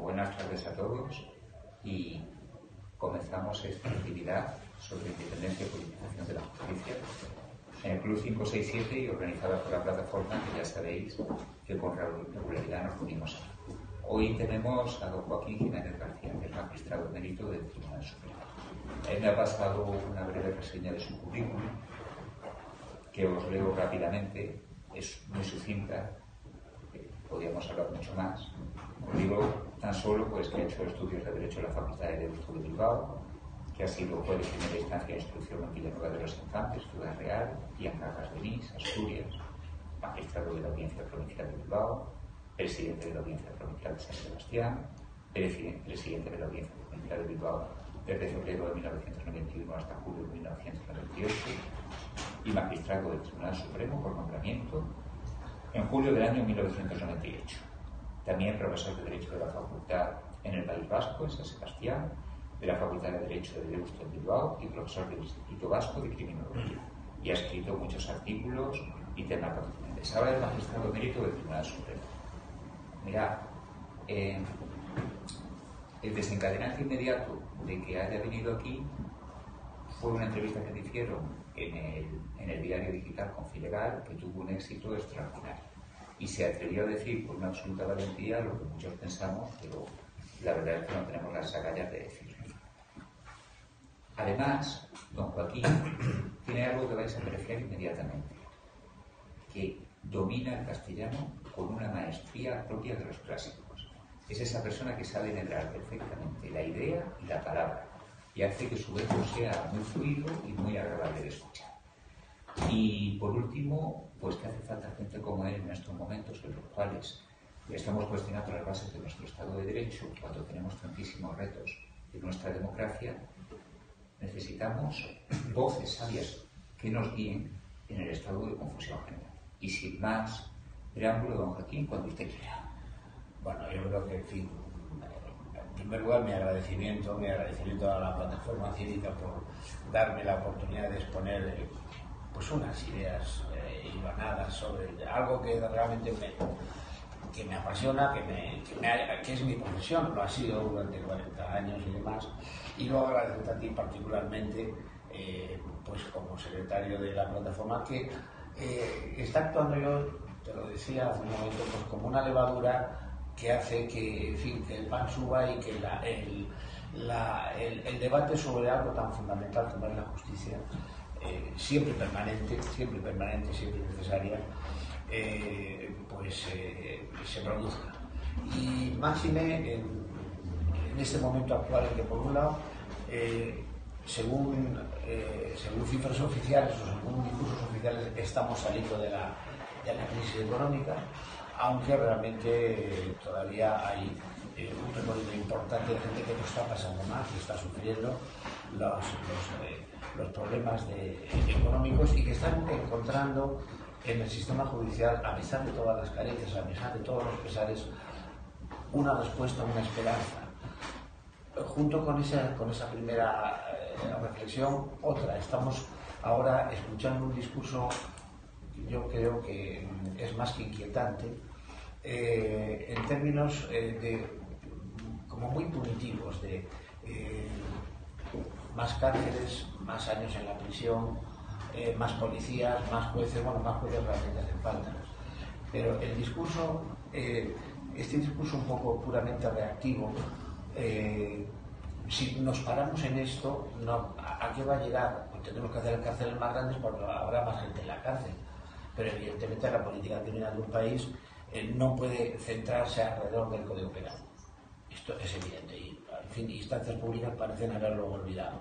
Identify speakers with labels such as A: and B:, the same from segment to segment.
A: buenas tardes a todos y comenzamos esta actividad sobre independencia y politización de la justicia en el Club 567 y organizada por la plataforma que ya sabéis que con regularidad nos unimos Hoy tenemos a don Joaquín Jiménez García, que es magistrado mérito del Tribunal Supremo. Él me ha pasado una breve reseña de su currículum, que os leo rápidamente, es muy sucinta, podríamos hablar mucho más. Os digo tan solo pues, que ha hecho estudios de Derecho en la Facultad de Derecho de Bilbao, que ha sido juez de primera instancia de instrucción en Villanueva de los Infantes, Ciudad Real, y en Cargas de Nis, Asturias, magistrado de la Audiencia Provincial de Bilbao, presidente de la Audiencia Provincial de San Sebastián, presidente de la Audiencia Provincial de Bilbao desde febrero de 1991 hasta julio de 1998 y magistrado del Tribunal Supremo por nombramiento en julio del año 1998. También profesor de Derecho de la Facultad en el País Vasco, en San Sebastián, de la Facultad de Derecho de Deusto Bilbao y profesor del Instituto Vasco de Criminología. Y ha escrito muchos artículos y temas pertinentes. Ahora es magistrado mérito del Tribunal Supremo. Mira, eh, el desencadenante inmediato de que haya venido aquí fue una entrevista que le hicieron en el, en el diario digital Confilegal que tuvo un éxito extraordinario. Y se atrevió a decir con una absoluta valentía lo que muchos pensamos, pero la verdad es que no tenemos las agallas de decirlo. Además, don Joaquín tiene algo que vais a apreciar inmediatamente, que domina el castellano con una maestría propia de los clásicos. Es esa persona que sabe integrar perfectamente la idea y la palabra y hace que su verbo sea muy fluido y muy agradable de escuchar. Y por último, pues que hace falta gente como él en estos momentos en los cuales estamos cuestionando las bases de nuestro Estado de Derecho cuando tenemos tantísimos retos en nuestra democracia, necesitamos voces sabias que nos guíen en el estado de confusión general. Y sin más preámbulo, don Joaquín, cuando usted quiera.
B: Bueno, yo creo que, en fin, en primer lugar, mi agradecimiento, mi agradecimiento a la plataforma cívica por darme la oportunidad de exponer eh, pues unas ideas eh, sobre algo que realmente me, que me apasiona, que, me, que, es mi profesión, lo ha sido durante 40 años y demás. Y luego agradecerte a ti particularmente, eh, pues como secretario de la plataforma, que eh, está actuando yo, te lo decía hace un momento, pues como una levadura que hace que, en fin, que el pan suba y que el, debate sobre algo tan fundamental como es la justicia, eh, siempre permanente, siempre permanente, siempre necesaria, eh, pues eh, se produzca. Y máxime en, este momento actual en que por un lado, según, según cifras oficiales o según discursos oficiales, estamos saliendo de la, de la crisis económica, aunque realmente todavía hay un recorrido importante de gente que no está pasando mal, que está sufriendo los, problemas económicos y que están encontrando en el sistema judicial, a pesar de todas las carencias, a pesar de todos los pesares, una respuesta, una esperanza. Junto con esa, con esa primera eh, reflexión, otra. Estamos ahora escuchando un discurso yo creo que es más que inquietante eh, en términos eh, de como muy punitivos de más cárceles, más años en la prisión, más policías, más jueces, bueno, más jueces realmente hacen falta. Pero el discurso, este discurso un poco puramente reactivo, si nos paramos en esto, ¿a, qué va a llegar? Pues tenemos que hacer cárceles más grandes porque habrá más gente en la cárcel pero evidentemente la política criminal de un país eh, no puede centrarse alrededor del Código Penal. Esto es evidente y, en fin, instancias públicas parecen haberlo olvidado.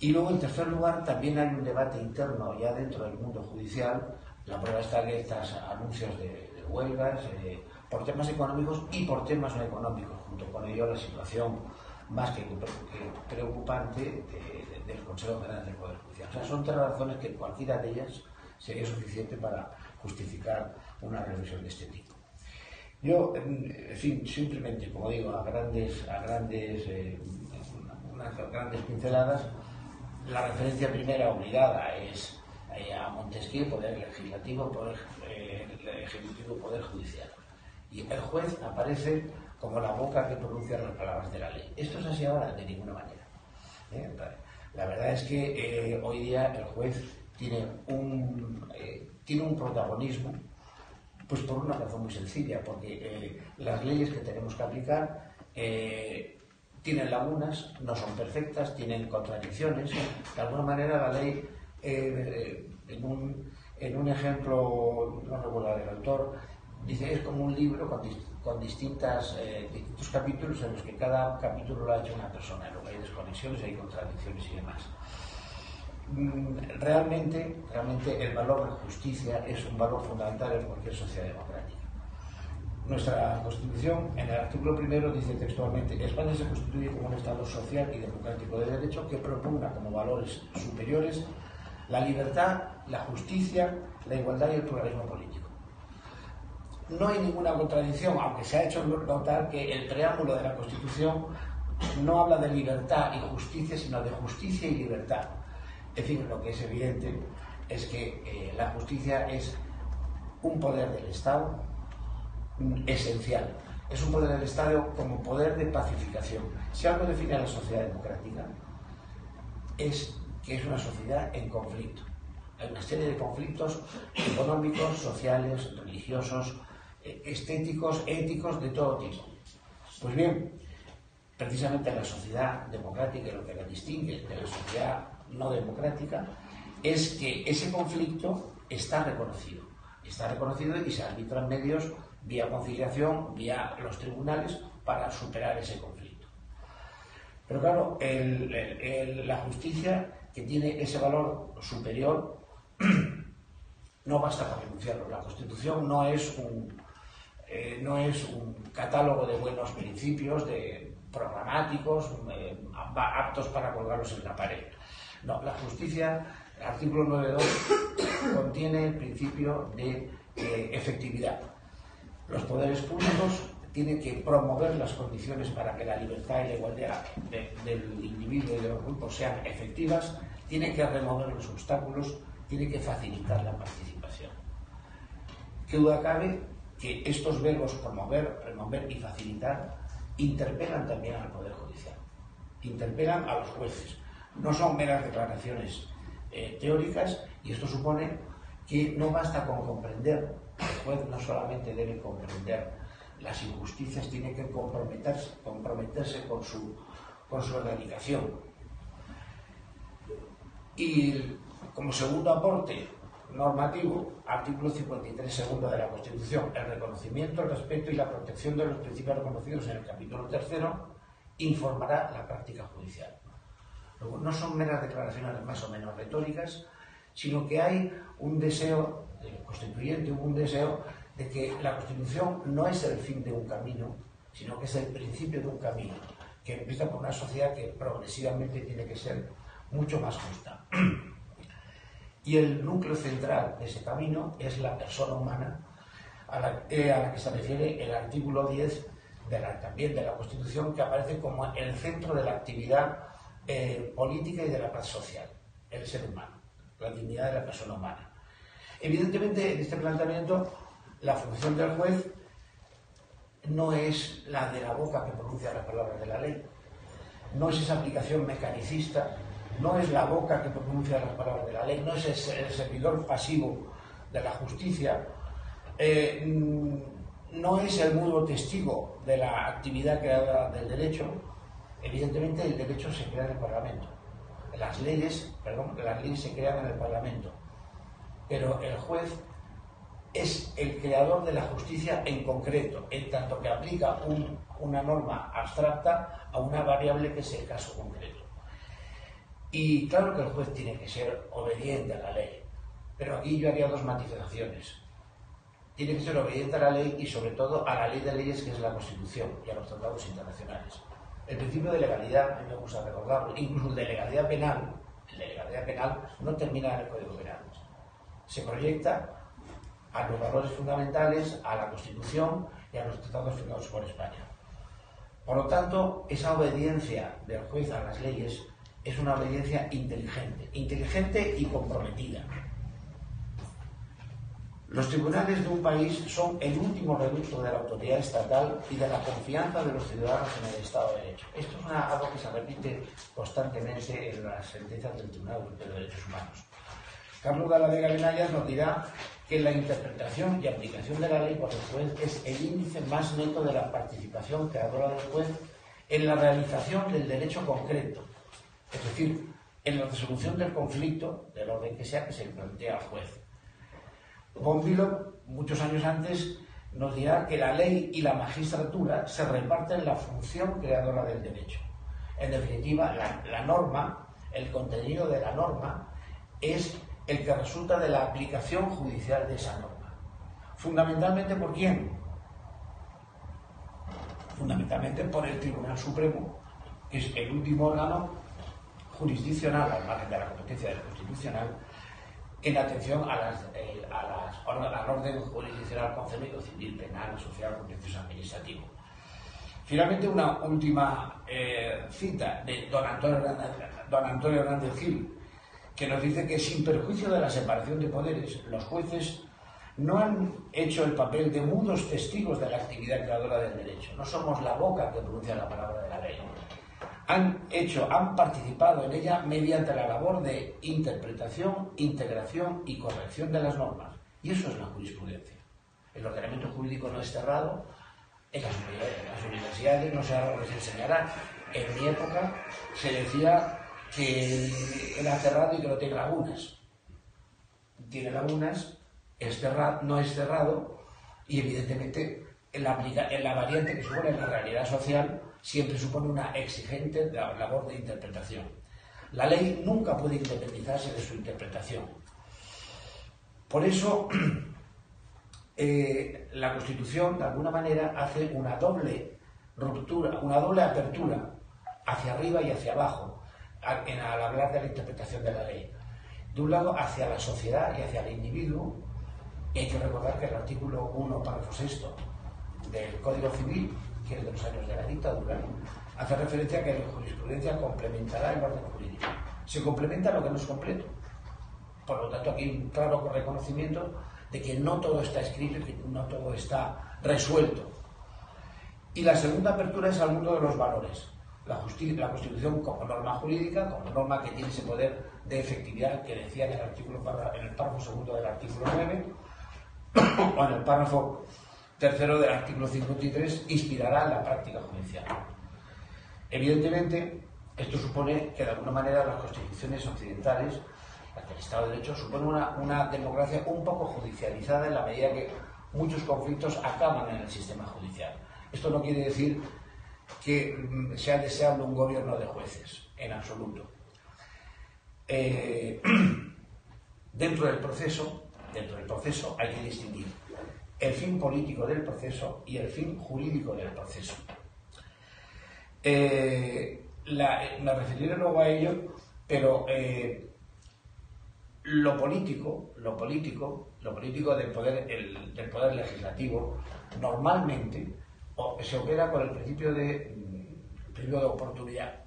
B: Y luego, en tercer lugar, también hay un debate interno ya dentro del mundo judicial. La prueba está que estos anuncios de, huelgas eh, por temas económicos y por temas no económicos. Junto con ello, la situación más que, preocupante del Consejo General del Poder Judicial. O sea, son tres razones que cualquiera de ellas sería suficiente para justificar una reflexión de este tipo. Yo, en fin, simplemente, como digo, a grandes, a grandes, eh, unas grandes pinceladas, la referencia primera obligada es eh, a Montesquieu, poder legislativo, poder eh, ejecutivo, poder judicial. Y el juez aparece como la boca que pronuncia las palabras de la ley. ¿Esto es así ahora? De ninguna manera. ¿Eh? La verdad es que eh, hoy día el juez tiene un, tiene un protagonismo, pues por una razón muy sencilla, porque las leyes que tenemos que aplicar tienen lagunas, no son perfectas, tienen contradicciones. De alguna manera la ley, en, un, en un ejemplo, no recuerdo el autor, dice es como un libro con, distintas, eh, distintos capítulos en los que cada capítulo lo ha hecho una persona, luego hay desconexiones, hay contradicciones y demás. Mm, realmente, realmente el valor de justicia es un valor fundamental en cualquier sociedad democrática. Nuestra Constitución, en el artículo primero, dice textualmente: España se constituye como un Estado social y democrático de derecho que proponga como valores superiores la libertad, la justicia, la igualdad y el pluralismo político no hay ninguna contradicción, aunque se ha hecho notar que el preámbulo de la Constitución no habla de libertad y justicia, sino de justicia y libertad. Es decir, lo que es evidente es que eh, la justicia es un poder del Estado esencial. Es un poder del Estado como poder de pacificación. Si algo define a la sociedad democrática, es que es una sociedad en conflicto. Hay una serie de conflictos económicos, sociales, religiosos, estéticos, éticos, de todo tipo. Pues bien, precisamente la sociedad democrática, lo que la distingue de la sociedad no democrática, es que ese conflicto está reconocido. Está reconocido y se arbitran medios vía conciliación, vía los tribunales, para superar ese conflicto. Pero claro, la justicia, que tiene ese valor superior, no basta para denunciarlo. La Constitución no es un, eh, no es un catálogo de buenos principios, de programáticos, eh, aptos para colgarlos en la pared. No, la justicia, el artículo 9.2, contiene el principio de eh, efectividad. Los poderes públicos tienen que promover las condiciones para que la libertad y la igualdad del individuo y de los grupos sean efectivas, tienen que remover los obstáculos, tienen que facilitar la participación. ¿Qué duda cabe que estos verbos promover, remover y facilitar interpelan también al Poder Judicial, interpelan a los jueces. No son meras declaraciones eh, teóricas y esto supone que no basta con comprender, el juez no solamente debe comprender las injusticias, tiene que comprometerse, comprometerse con, su, con su erradicación. Y como segundo aporte normativo, artículo 53 segundo de la Constitución, el reconocimiento, el respeto y la protección de los principios reconocidos en el capítulo tercero informará la práctica judicial. No son meras declaraciones más o menos retóricas, sino que hay un deseo constituyente, un deseo de que la Constitución no es el fin de un camino, sino que es el principio de un camino, que empieza por una sociedad que progresivamente tiene que ser mucho más justa. Y el núcleo central de ese camino es la persona humana, a la, eh, que se refiere el artículo 10 de la, también de la Constitución, que aparece como el centro de la actividad eh, política y de la paz social, el ser humano, la dignidad de la persona humana. Evidentemente, en este planteamiento, la función del juez no es la de la boca que pronuncia las palabras de la ley, no es esa aplicación mecanicista no es la boca que pronuncia las palabras de la ley, no es el servidor pasivo de la justicia, eh, mm, no es el mudo testigo de la actividad creada del derecho. Evidentemente el derecho se crea en el Parlamento. Las leyes, perdón, las leyes se crean en el Parlamento. Pero el juez es el creador de la justicia en concreto, en tanto que aplica una norma abstracta a una variable que es el caso concreto. Y claro que el juez tiene que ser obediente a la ley, pero aquí yo haría dos matizaciones. Tiene que ser obediente a la ley y sobre todo a la ley de leyes que es la Constitución y a los tratados internacionales. El principio de legalidad, a mí me gusta recordarlo, incluso el de legalidad penal, el de legalidad penal no termina en el Código Penal. Se proyecta a los valores fundamentales, a la Constitución y a los tratados firmados por España. Por lo tanto, esa obediencia del juez a las leyes es una obediencia inteligente, inteligente y comprometida. Los tribunales de un país son el último reducto de la autoridad estatal y de la confianza de los ciudadanos en el Estado de Derecho. Esto es algo que se repite constantemente en las sentencias del Tribunal Europeo de Derechos Humanos. Carlos la Vega Benayas nos dirá que la interpretación y aplicación de la ley por el juez es el índice más neto de la participación creadora del juez en la realización del derecho concreto, es decir, en la resolución del conflicto, del orden que sea que se plantea al juez. Bombilo, muchos años antes, nos dirá que la ley y la magistratura se reparten la función creadora del derecho. En definitiva, la, norma, el contenido de la norma, es el que resulta de la aplicación judicial de esa norma. ¿Fundamentalmente por quién? Fundamentalmente por el Tribunal Supremo, que es el último órgano jurisdiccional, al margen de la competencia del constitucional, en atención a las, eh, a las, al orden jurisdiccional concebido civil, penal, social, contencioso administrativo. Finalmente, una última eh, cita de don Antonio, don Antonio Hernández Gil, que nos dice que sin perjuicio de la separación de poderes, los jueces no han hecho el papel de mudos testigos de la actividad creadora del derecho. No somos la boca que pronuncia la palabra de la ley han hecho, han participado en ella mediante la labor de interpretación, integración y corrección de las normas. Y eso es la jurisprudencia. El ordenamiento jurídico no es cerrado, en las, universidades no se enseñará. En mi época se decía que era cerrado y que no tiene lagunas. Tiene lagunas, es cerrado, no es cerrado, y evidentemente en la, variante que supone la realidad social siempre supone una exigente labor de interpretación. La ley nunca puede independizarse de su interpretación. Por eso, eh, la Constitución, de alguna manera, hace una doble ruptura, una doble apertura hacia arriba y hacia abajo al, hablar de la interpretación de la ley. De un lado, hacia la sociedad y hacia el individuo, y hay que recordar que el artículo 1, párrafo 6 del Código Civil que es de los años de la dictadura, hace referencia a que la jurisprudencia complementará el orden jurídico. Se complementa lo que no es completo. Por lo tanto, aquí hay un claro reconocimiento de que no todo está escrito y que no todo está resuelto. Y la segunda apertura es al mundo de los valores. La, la Constitución como norma jurídica, como norma que tiene ese poder de efectividad que decía en el, artículo, en el párrafo segundo del artículo 9, o en el párrafo tercero del artículo 53 inspirará la práctica judicial. Evidentemente, esto supone que de alguna manera las constituciones occidentales, las del Estado de Derecho, supone una, una democracia un poco judicializada en la medida que muchos conflictos acaban en el sistema judicial. Esto no quiere decir que mm, sea deseable un gobierno de jueces, en absoluto. Eh, dentro del proceso, dentro del proceso hay que distinguir el fin político del proceso y el fin jurídico del proceso. Eh, me referiré luego a ello, pero eh, lo político, lo político, lo político del poder, del poder legislativo, normalmente se opera con el principio de, mm, principio de oportunidad,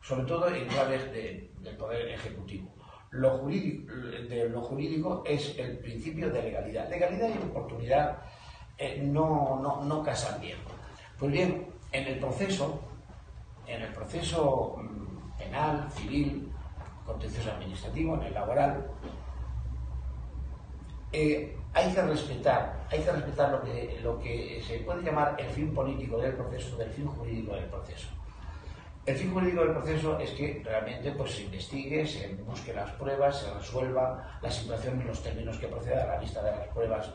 B: sobre todo en claves del poder ejecutivo lo jurídico, de es el principio de legalidad. Legalidad y oportunidad eh, no, no, casan bien. Pues bien, en el proceso, en el proceso mm, penal, civil, contencioso administrativo, en el laboral, eh, hay que respetar, hay que respetar lo que, se puede llamar el fin político del proceso del fin jurídico del proceso. El fin jurídico del proceso es que realmente pues, se investigue, se busque las pruebas, se resuelva la situación en los términos que proceda a la vista de las pruebas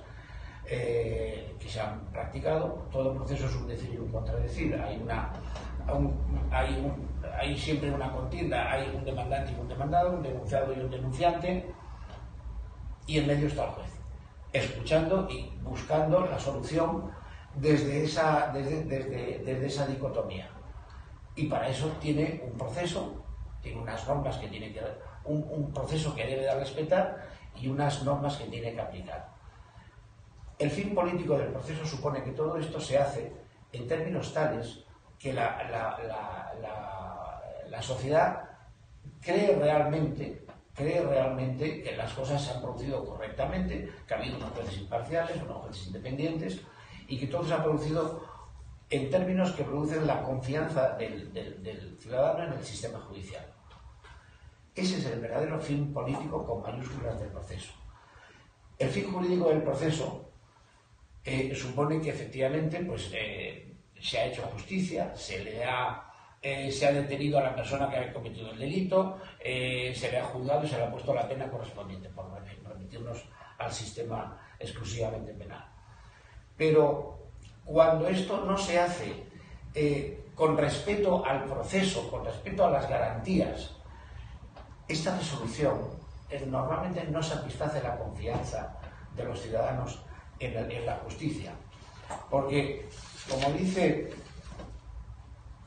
B: eh, que se han practicado. Todo proceso es un decir y un contradecir. Hay, una, hay siempre una contienda, hay un demandante y un demandado, un denunciado y un denunciante, y en medio está el juez, escuchando y buscando la solución desde esa, desde, desde, desde esa dicotomía y para eso tiene un proceso, tiene unas normas que tiene que un, un proceso que debe de respetar y unas normas que tiene que aplicar. El fin político del proceso supone que todo esto se hace en términos tales que la, la, la, la sociedad cree realmente cree realmente que las cosas se han producido correctamente, que ha habido unos jueces imparciales, unos jueces independientes y que todo se ha producido en términos que producen la confianza del, ciudadano en el sistema judicial. Ese es el verdadero fin político con mayúsculas del proceso. El fin jurídico del proceso eh, supone que efectivamente pues, eh, se ha hecho justicia, se le ha, eh, se ha detenido a la persona que ha cometido el delito, se le ha juzgado y se le ha puesto la pena correspondiente, por remitirnos al sistema exclusivamente penal. Pero cuando esto no se hace con respeto al proceso, con respeto a las garantías, esta resolución eh, normalmente no satisface la confianza de los ciudadanos en la, justicia. Porque, como dice,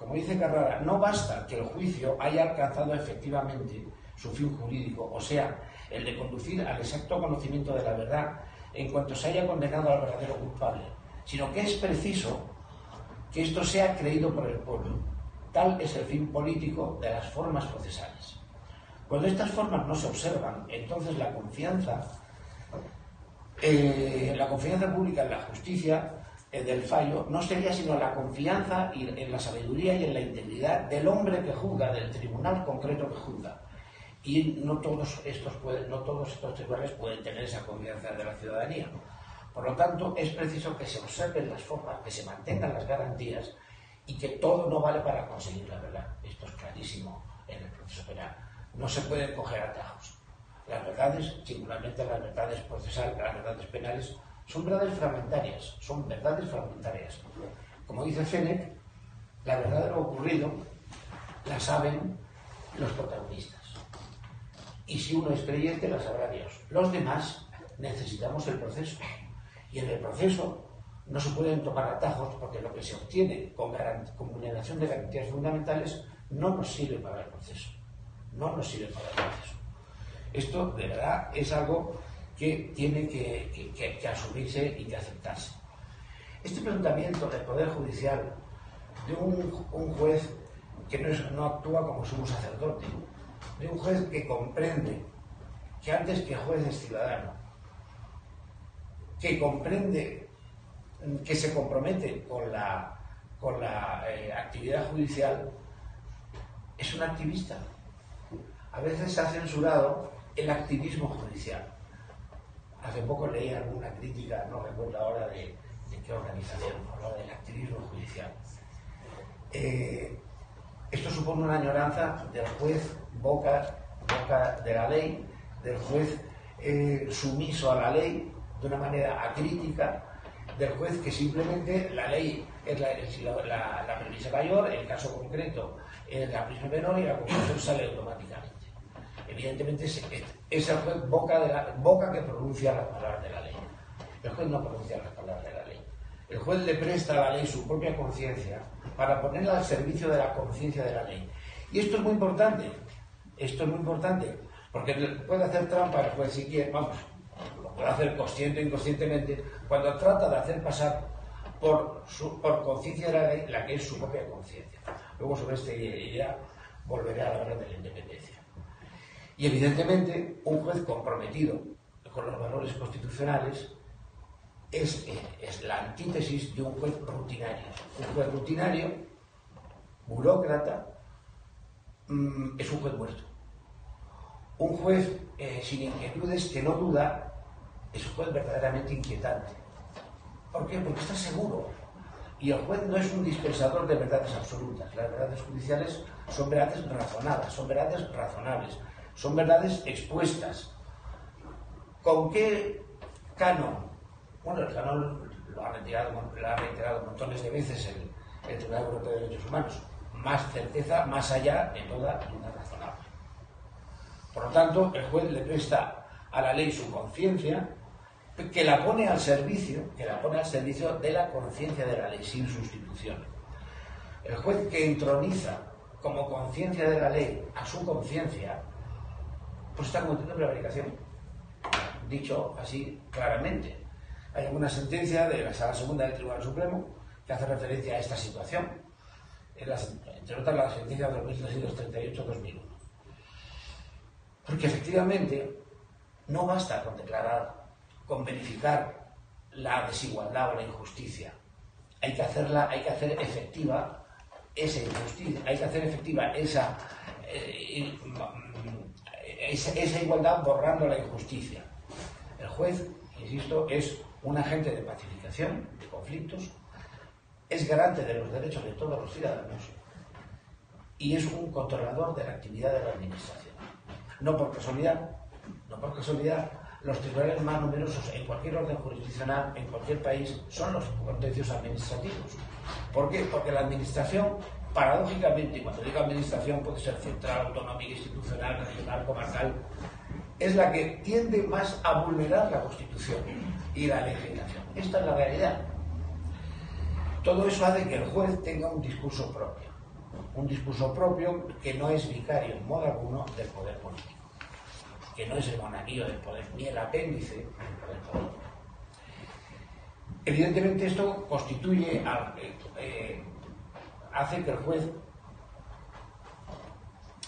B: como dice Carrara, no basta que el juicio haya alcanzado efectivamente su fin jurídico, o sea, el de conducir al exacto conocimiento de la verdad en cuanto se haya condenado al verdadero culpable, sino que es preciso que esto sea creído por el pueblo. Tal es el fin político de las formas procesales. Cuando estas formas no se observan, entonces la confianza, eh, la confianza pública en la justicia del fallo no sería sino la confianza en la sabiduría y en la integridad del hombre que juzga, del tribunal concreto que juzga. Y no todos estos, no todos estos tribunales pueden tener esa confianza de la ciudadanía. Por lo tanto, es preciso que se observen las formas, que se mantengan las garantías y que todo no vale para conseguir la verdad. Esto es clarísimo en el proceso penal. No se pueden coger atajos. Las verdades, singularmente las verdades procesales, las verdades penales, son verdades fragmentarias, son verdades fragmentarias. Como dice Fennec, la verdad de lo ocurrido la saben los protagonistas. Y si uno es creyente, la sabrá Dios. Los demás necesitamos el proceso. Y en el proceso no se pueden tomar atajos porque lo que se obtiene con, con vulneración de garantías fundamentales no nos sirve para el proceso no nos sirve para el proceso. Esto, de verdad, es algo que tiene que, asumirse y que aceptarse. Este planteamiento del Poder Judicial de un, juez que no, actúa como sumo sacerdote, de un juez que comprende que antes que juez es ciudadano, que comprende, que se compromete con la, con la eh, actividad judicial, es un activista, a veces se ha censurado el activismo judicial. Hace poco leí alguna crítica, no recuerdo ahora de, qué organización, hablaba del activismo judicial. Eh, esto supone una añoranza del juez boca, boca de la ley, del juez eh, sumiso a la ley de una manera acrítica, del juez que simplemente la ley es la, la, premisa mayor, el caso concreto es la premisa menor y la conclusión sale automáticamente. Evidentemente es, el juez boca que pronuncia las palabras de la ley. El juez no pronuncia las palabras de la ley. El juez le presta a la ley su propia conciencia para ponerla al servicio de la conciencia de la ley. Y esto es muy importante. Esto es muy importante. Porque puede hacer trampa el juez si quiere, vamos, lo puede hacer consciente o inconscientemente, cuando trata de hacer pasar por, por conciencia de la ley la que es su propia conciencia. Luego sobre esta idea volveré a hablar de la independencia. Y evidentemente un juez comprometido con los valores constitucionales es, es, la antítesis de un juez rutinario. Un juez rutinario, burócrata, mm, es un juez muerto. Un juez eh, sin inquietudes que no duda es un juez verdaderamente inquietante. ¿Por qué? Porque está seguro. Y el juez no es un dispensador de verdades absolutas. Las verdades judiciales son verdades razonadas, son verdades razonables son verdades expuestas. ¿Con qué canon? Bueno, el canon lo ha reiterado, lo ha reiterado montones de veces el, Tribunal Europeo de Derechos Humanos. Más certeza, más allá de toda duda razonable. Por lo tanto, el juez le presta a la ley su conciencia, que la pone al servicio, que la pone al servicio de la conciencia de la ley, sin sustitución. El juez que entroniza como conciencia de la ley a su conciencia, pues está cometiendo prevaricación. Dicho así claramente. Hay alguna sentencia de la Sala Segunda del Tribunal Supremo que hace referencia a esta situación. entre otras, la sentencia 2338-2001. Porque efectivamente no basta con declarar, con verificar la desigualdad o la injusticia. Hay que hacerla, hay que hacer efectiva esa injusticia, hay que hacer efectiva esa, eh, esa, esa igualdad borrando la injusticia. El juez, insisto, es un agente de pacificación de conflictos, es garante de los derechos de todos los ciudadanos y es un controlador de la actividad de la administración. No por casualidad, no por casualidad, los tribunales más numerosos en cualquier orden jurisdiccional, en cualquier país, son los contencios administrativos. ¿Por qué? Porque la administración, paradójicamente, cuando digo administración puede ser central, autonómica, institucional, regional, comarcal, es la que tiende más a vulnerar la Constitución y la legislación. Esta es la realidad. Todo eso hace que el juez tenga un discurso propio. Un discurso propio que no es vicario en modo alguno del poder político que no es el monaguillo del poder, ni el apéndice del poder. Evidentemente esto constituye, eh, hace que el juez,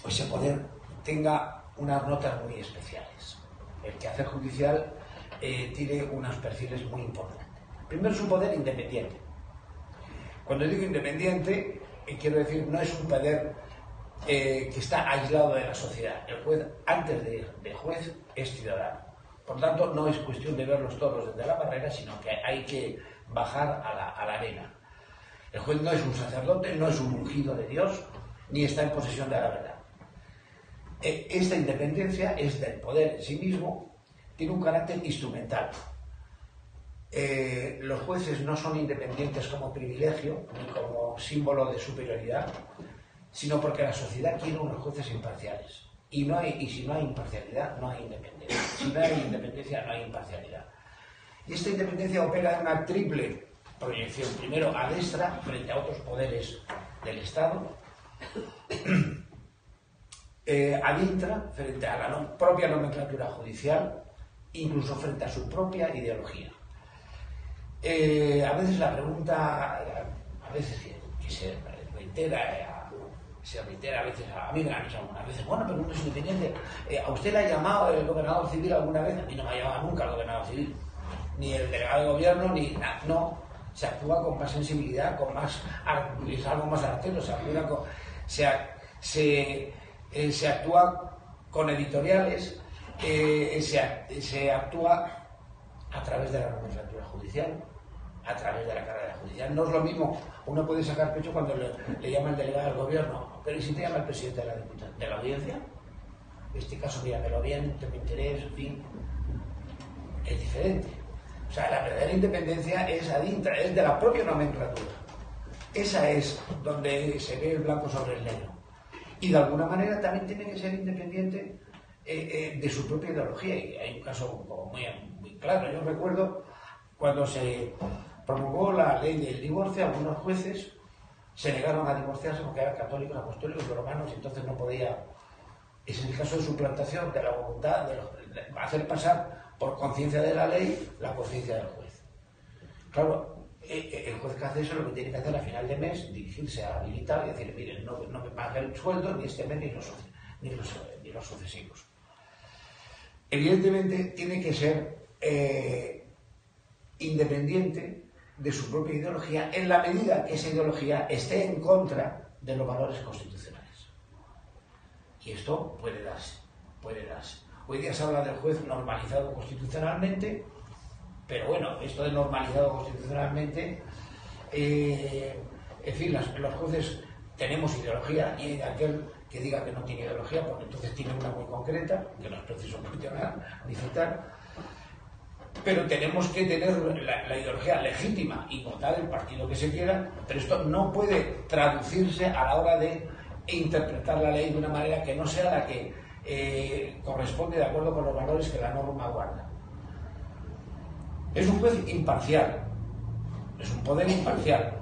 B: ese poder, tenga unas notas muy especiales. El quehacer judicial eh, tiene unos perfiles muy importantes. Primero es un poder independiente. Cuando digo independiente, quiero decir, no es un poder eh, que está aislado de la sociedad. El juez, antes de, de juez, es ciudadano. Por tanto, no es cuestión de verlos todos desde la barrera, sino que hay que bajar a la, arena. El juez no es un sacerdote, no es un ungido de Dios, ni está en posesión de la verdad. E, esta independencia es del poder en sí mismo, tiene un carácter instrumental. Eh, los jueces no son independientes como privilegio ni como símbolo de superioridad, sino porque la sociedad quiere unos jueces imparciales. Y, si no hay imparcialidad, no hay independencia. Si no hay independencia, no hay imparcialidad. Y esta independencia opera en una triple proyección. Primero, a destra, frente a otros poderes del Estado. eh, intra, frente a la propia nomenclatura judicial, incluso frente a su propia ideología. Eh, a veces la pregunta, a veces que, se reitera se reitera a veces, a mí me han algunas veces, bueno, pero uno es independiente. Eh, ¿A usted le ha llamado el gobernador civil alguna vez? A mí no me ha llamado nunca el gobernador civil, ni el delegado de gobierno, ni. No, se actúa con más sensibilidad, con más, es algo más artero, se actúa con, se, se, eh, se actúa con editoriales, eh, se, se actúa a través de la nomenclatura judicial, a través de la carrera judicial. No es lo mismo, uno puede sacar pecho cuando le, llama el delegado del gobierno pero ¿y si te llama el presidente de la, de la audiencia? En este caso, míramelo bien, tengo interés, en fin. Es diferente. O sea, la verdadera independencia es adintra, es de la propia nomenclatura. Esa es donde se ve el blanco sobre el negro. Y de alguna manera también tiene que ser independiente eh, eh, de su propia ideología. Y hay un caso muy, claro. Yo recuerdo cuando se promulgó la ley del divorcio, algunos jueces se negaron a divorciarse porque eran católicos, apostólicos y romanos y entonces no podía. Es el caso de suplantación de la voluntad de, hacer pasar por conciencia de la ley la conciencia del juez. Claro, e, e, el juez que hace eso lo que tiene que hacer a final de mes, dirigirse a militar y decirle, miren, no, me paguen el sueldo ni este mes ni los, ni los, sucesivos. Evidentemente tiene que ser eh, independiente de su propia ideología en la medida que esa ideología esté en contra de los valores constitucionales. Y esto puede darse, puede darse. Hoy día se habla del juez normalizado constitucionalmente, pero bueno, esto de normalizado constitucionalmente, eh, en fin, los jueces tenemos ideología y aquel que diga que no tiene ideología, porque entonces tiene una muy concreta, que no es preciso mencionar ni citar, pero tenemos que tener la, ideología legítima y votar el partido que se quiera, pero esto no puede traducirse a la hora de interpretar la ley de una manera que no sea la que eh, corresponde de acuerdo con los valores que la norma guarda. Es un juez imparcial, es un poder imparcial.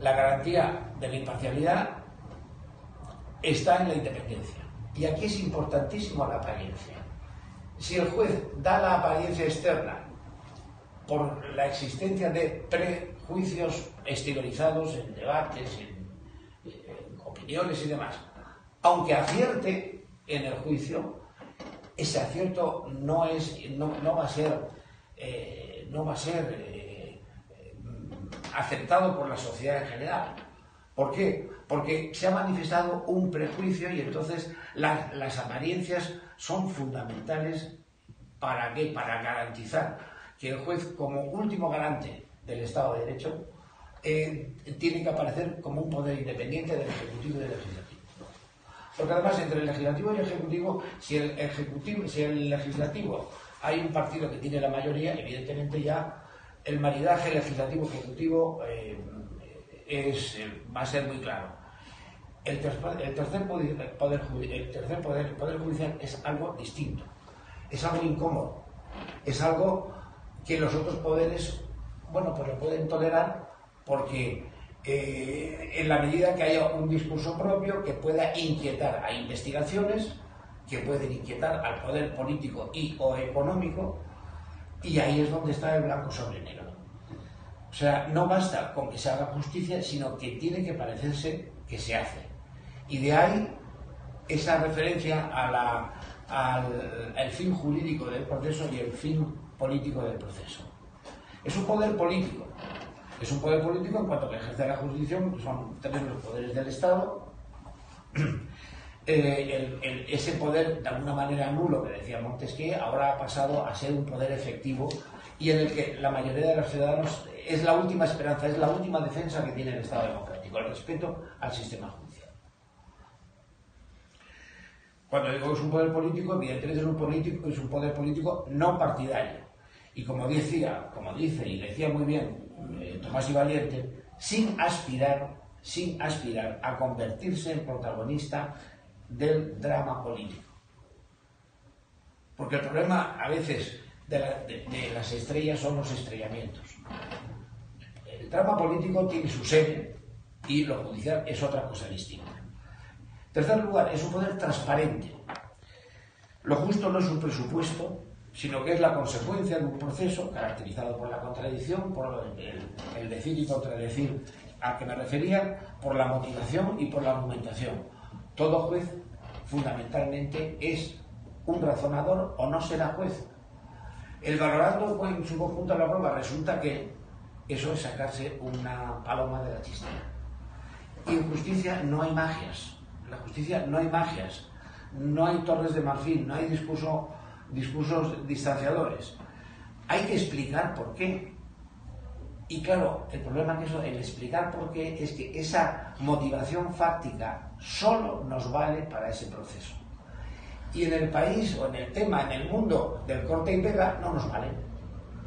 B: La garantía de la imparcialidad está en la independencia. Y aquí es importantísimo la apariencia. Si el juez da la apariencia externa por la existencia de prejuicios exteriorizados en debates, en, opiniones y demás. Aunque acierte en el juicio, ese acierto no, es, no, va a ser, eh, no va a ser eh, aceptado por la sociedad en general. ¿Por qué? Porque se ha manifestado un prejuicio y entonces las apariencias son fundamentales ¿para qué? Para garantizar que el juez, como último garante del Estado de Derecho, eh, tiene que aparecer como un poder independiente del Ejecutivo y del Legislativo. Porque además entre el Legislativo y el Ejecutivo, si el, ejecutivo, si el Legislativo hay un partido que tiene la mayoría, evidentemente ya el maridaje legislativo-ejecutivo eh, es, va a ser muy claro. El tercer, poder, el tercer poder, poder judicial es algo distinto, es algo incómodo, es algo que los otros poderes, bueno, pues lo pueden tolerar porque eh, en la medida que haya un discurso propio que pueda inquietar a investigaciones, que pueden inquietar al poder político y o económico, y ahí es donde está el blanco sobre negro. O sea, no basta con que se haga justicia, sino que tiene que parecerse que se hace. Y de ahí esa referencia al, al fin jurídico del proceso y el fin político del proceso. Es un poder político, es un poder político en cuanto que ejerce la jurisdicción, son tres los poderes del Estado. Eh, ese poder, de alguna manera nulo, que decía Montesquieu, ahora ha pasado a ser un poder efectivo y en el que la mayoría de los ciudadanos es la última esperanza, es la última defensa que tiene el Estado democrático, el respeto al sistema judicial. Cuando digo que es un poder político, evidentemente es un, político, es un poder político no partidario. Y como decía, como dice y decía muy bien eh, Tomás y Valiente, sin aspirar, sin aspirar a convertirse en protagonista del drama político. Porque el problema a veces de, las estrellas son los estrellamientos. El drama político tiene su sede y lo judicial es otra cosa distinta. Tercer lugar, es un poder transparente. Lo justo no es un presupuesto, sino que es la consecuencia de un proceso caracterizado por la contradicción, por el, decir y contradecir a que me refería, por la motivación y por la argumentación. Todo juez fundamentalmente es un razonador o no será juez. El valorando en su conjunto de la prueba resulta que eso es sacarse una paloma de la chistera. Y en justicia no hay magias. En la justicia no hay magias. No hay torres de marfil, no hay discurso discursos distanciadores. Hay que explicar por qué. Y claro, el problema que eso, el explicar por qué es que esa motivación fáctica solo nos vale para ese proceso. Y en el país o en el tema, en el mundo del corte y pega, no nos vale.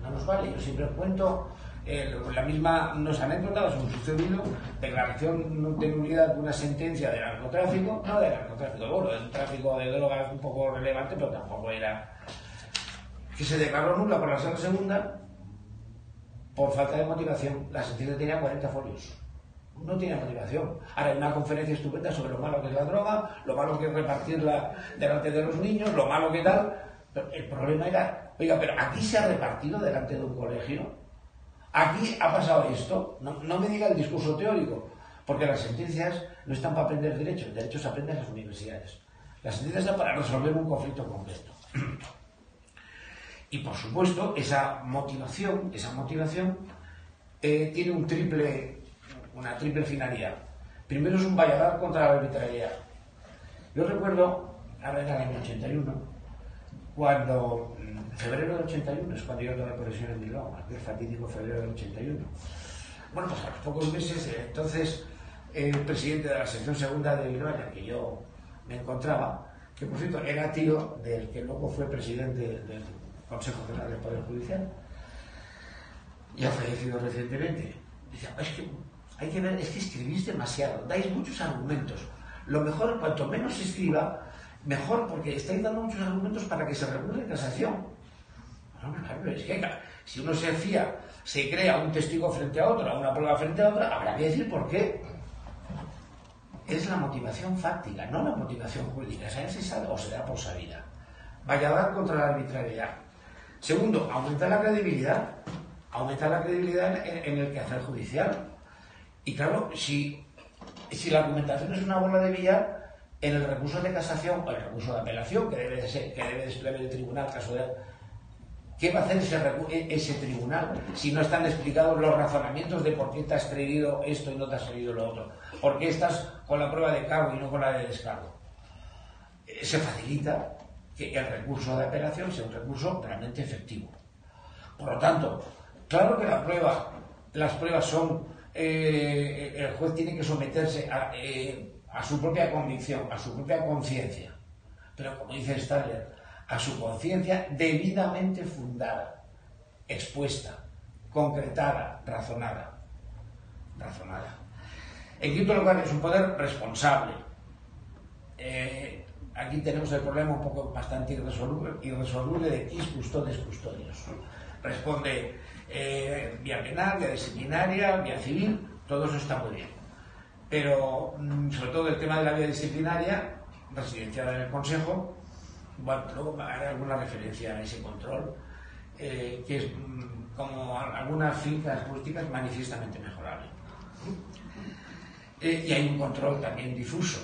B: No nos vale. Yo siempre cuento la misma, unas anécdotas han sucedido, declaración de nulidad de una sentencia de narcotráfico, no de narcotráfico, bueno, del tráfico de drogas un poco relevante, pero tampoco era que se declaró nula por la sala segunda por falta de motivación. La sentencia tenía 40 folios. No tenía motivación. Ahora hay una conferencia estupenda sobre lo malo que es la droga, lo malo que es repartirla delante de los niños, lo malo que tal. Pero el problema era, oiga, pero aquí se ha repartido delante de un colegio. Aquí ha pasado esto. No, me diga el discurso teórico, porque las sentencias no están para aprender derecho, el derecho se aprende en las universidades. Las sentencias están para resolver un conflicto concreto. Y por supuesto, esa motivación, esa motivación eh, tiene un triple, una triple finalidad. Primero es un valladar contra la arbitrariedad. Yo recuerdo, ahora era el año 81, cuando, en febrero del 81, es cuando yo tomé profesión en Bilbao, aquel fatídico febrero del 81. Bueno, pues a los pocos meses, eh, entonces, el presidente de la sección segunda de Bilbao, en el que yo me encontraba, que por cierto era tío del que luego fue presidente del Consejo General del Poder Judicial, y ha fallecido recientemente. Dice, es que hay que ver, es que escribís demasiado, dais muchos argumentos. Lo mejor, cuanto menos se escriba, mejor, porque estáis dando muchos argumentos para que se recurra en casación. Bueno, es que si uno se fía, se crea un testigo frente a otro, una prueba frente a otra, habrá que decir por qué. Es la motivación fáctica, no la motivación jurídica. Esa es o se da por sabida. Vaya a dar contra la arbitrariedad. Segundo, aumentar la credibilidad. Aumentar la credibilidad en, el quehacer judicial. Y claro, si, si la argumentación es una bola de billar, En el recurso de casación o el recurso de apelación que debe de ser, que debe desplegar el tribunal caso de ¿Qué va a hacer ese, e-, ese, tribunal si no están explicados los razonamientos de por qué te has creído esto y no te has creído lo otro? ¿Por qué estás con la prueba de cargo y no con la de descargo? Se facilita que el recurso de apelación sea un recurso realmente efectivo. Por lo tanto, claro que las pruebas son, eh, el juez tiene que someterse a, eh, a su propia convicción, a su propia conciencia. Pero como dice Stadler, a su conciencia debidamente fundada, expuesta, concretada, razonada. Razonada. En quinto lugar, es un poder responsable. Eh, aquí tenemos el problema un poco bastante irresoluble, de quis custodes custodios. Responde eh, vía penal, vía disciplinaria, vía civil, todo eso está muy bien. Pero, mm, sobre todo el tema de la vía disciplinaria, residenciada en el Consejo, bueno, luego haré alguna referencia a ese control, eh, que es mm, como algunas fincas políticas manifiestamente mejorable. Eh, y hay un control también difuso,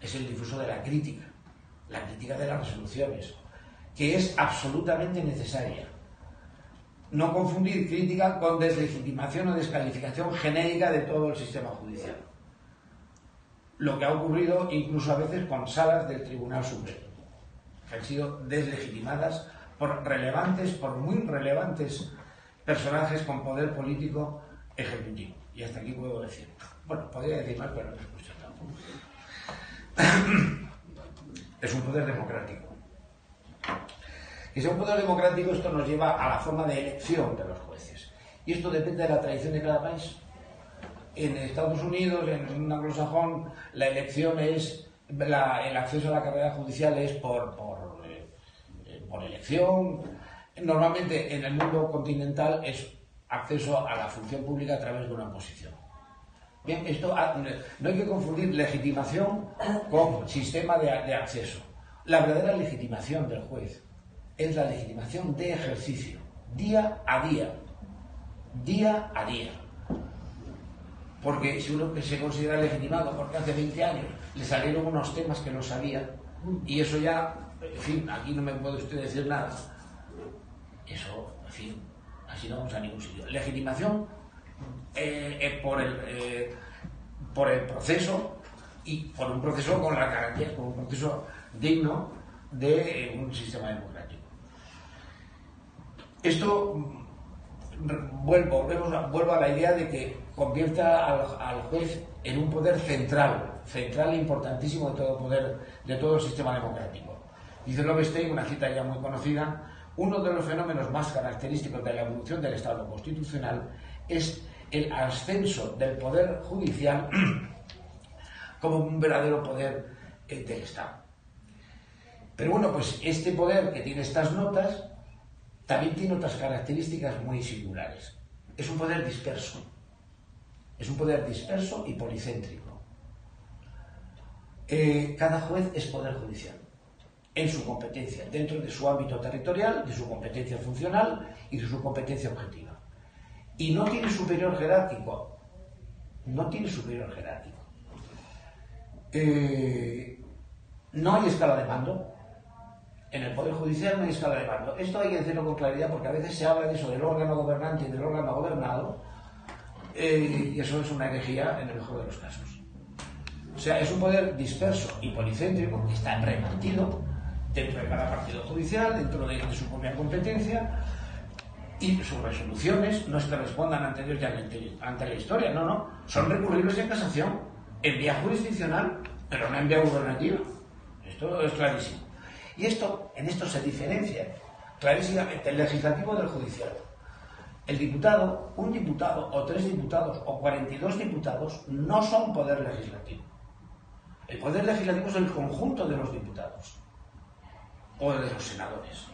B: es el difuso de la crítica, la crítica de las resoluciones, que es absolutamente necesaria. No confundir crítica con deslegitimación o descalificación genérica de todo el sistema judicial. Lo que ha ocurrido incluso a veces con salas del Tribunal Supremo han sido deslegitimadas por relevantes, por muy relevantes personajes con poder político ejecutivo. Y hasta aquí puedo decir. Bueno, podría decir más, pero no escucho tampoco. Es un poder democrático. Y si un poder democrático, esto nos lleva a la forma de elección de los jueces. Y esto depende de la tradición de cada país. En Estados Unidos, en un anglosajón, la elección es el acceso a la carrera judicial es por, por, elección. Normalmente en el mundo continental es acceso a la función pública a través de una posición. Bien, esto ah, no hay que confundir legitimación con sistema de, acceso. La verdadera legitimación del juez es la legitimación de ejercicio, día a día, día a día. Porque si uno se considera legitimado porque hace 20 años le salieron unos temas que no sabía y eso ya, en fin, aquí no me puede usted decir nada. Eso, en fin, así no vamos a ningún sitio. Legitimación eh, eh, por, el, eh, por proceso y por un proceso con la garantía, con un proceso digno de un sistema democrático. Esto, mm, vuelvo, vuelvo a la idea de que convierta al juez en un poder central central e importantísimo de todo poder, de todo el sistema democrático. Dice Lovestein, una cita ya muy conocida, uno de los fenómenos más característicos de la evolución del Estado constitucional es el ascenso del poder judicial como un verdadero poder del Estado. Pero bueno, pues este poder que tiene estas notas también tiene otras características muy singulares. Es un poder disperso. Es un poder disperso y policéntrico. Eh, cada juez es poder judicial en su competencia, dentro de su ámbito territorial, de su competencia funcional y de su competencia objetiva. Y no tiene superior jerárquico. No tiene superior jerárquico. Eh, no hay escala de mando. En el Poder Judicial no hay escala de mando. Esto hay que decirlo con claridad porque a veces se habla de eso, del órgano gobernante y del órgano gobernado, eh, y eso es una herejía en el mejor de los casos. O sea, es un poder disperso y policéntrico que está repartido dentro de cada partido judicial, dentro de, su propia competencia, y sus resoluciones no que respondan ante, la historia, no, no, son recurribles en casación, en vía jurisdiccional, pero no en vía gubernativa. Esto es clarísimo. Y esto, en esto se diferencia clarísimamente el legislativo del judicial. El diputado, un diputado o tres diputados o 42 diputados no son poder legislativo. El poder legislativo es el conjunto de los diputados o de los senadores.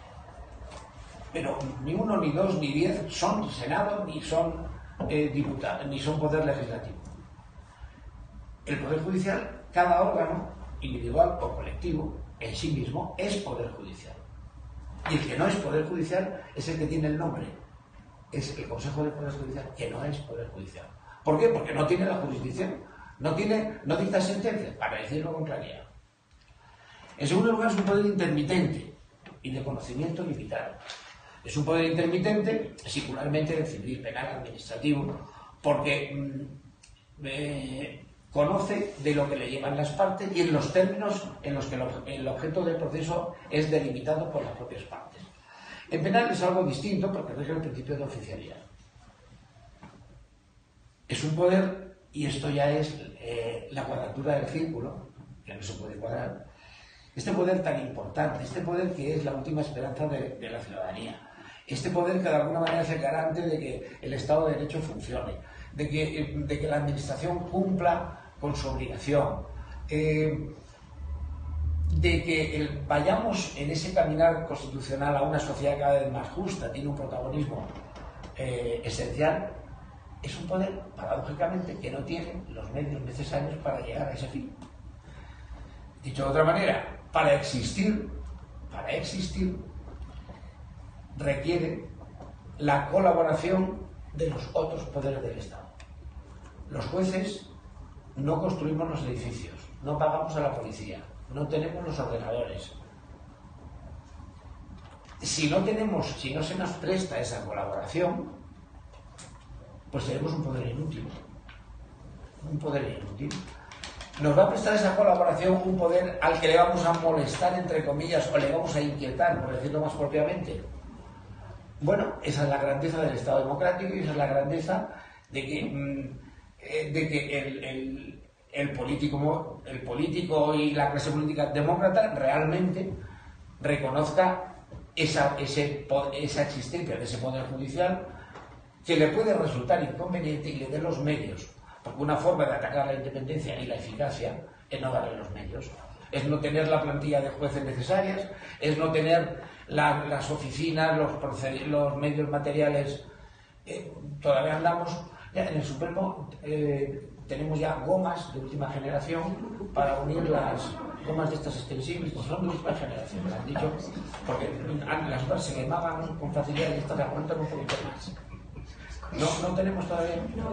B: Pero ni uno, ni dos, ni diez son senado, ni son eh, diputados, ni son poder legislativo. El poder judicial, cada órgano, individual o colectivo, en sí mismo, es poder judicial. Y el que no es poder judicial es el que tiene el nombre. Es el Consejo de Poder Judicial, que no es poder judicial. ¿Por qué? Porque no tiene la jurisdicción no tiene, no dicta sentencias, para decirlo con claridad. En segundo lugar, es un poder intermitente y de conocimiento limitado. Es un poder intermitente, singularmente de civil, penal, administrativo, porque mm, eh, conoce de lo que le llevan las partes y en los términos en los que el objeto del proceso es delimitado por las propias partes. En penal es algo distinto porque rige el principio de oficialidad. Es un poder, y esto ya es eh, la cuadratura del círculo, que no se puede cuadrar, este poder tan importante, este poder que es la última esperanza de, la ciudadanía, este poder que de alguna manera es el garante de que el Estado de Derecho funcione, de que, que la Administración cumpla con su obligación, eh, de que vayamos en ese caminar constitucional a una sociedad cada vez más justa, tiene un protagonismo eh, esencial, es un poder, paradójicamente, que no tiene los medios necesarios para llegar a ese fin. Dicho de otra manera, para existir, para existir, requiere la colaboración de los otros poderes del Estado. Los jueces no construimos los edificios, no pagamos a la policía, no tenemos los ordenadores. Si no tenemos, si no se nos presta esa colaboración, pues seremos un poder inútil. Un poder inútil nos va a prestar esa colaboración un poder al que le vamos a molestar, entre comillas, o le vamos a inquietar, por decirlo más propiamente. Bueno, esa es la grandeza del Estado democrático y esa es la grandeza de que, mm, eh, de que el, político, el político y la clase política demócrata realmente reconozca esa, esa existencia de ese poder judicial que le puede resultar inconveniente y le dé los medios porque una forma de atacar la independencia y la eficacia es no darle los medios. Es no tener la plantilla de jueces necesarias, es no tener las oficinas, los, medios materiales. Eh, todavía andamos, en el Supremo eh, tenemos ya gomas de última generación para unir las gomas de estas extensibles, pues son de última generación, me han dicho, porque las otras se quemaban con facilidad y estas aguantan un poquito más. No, no tenemos todavía. No,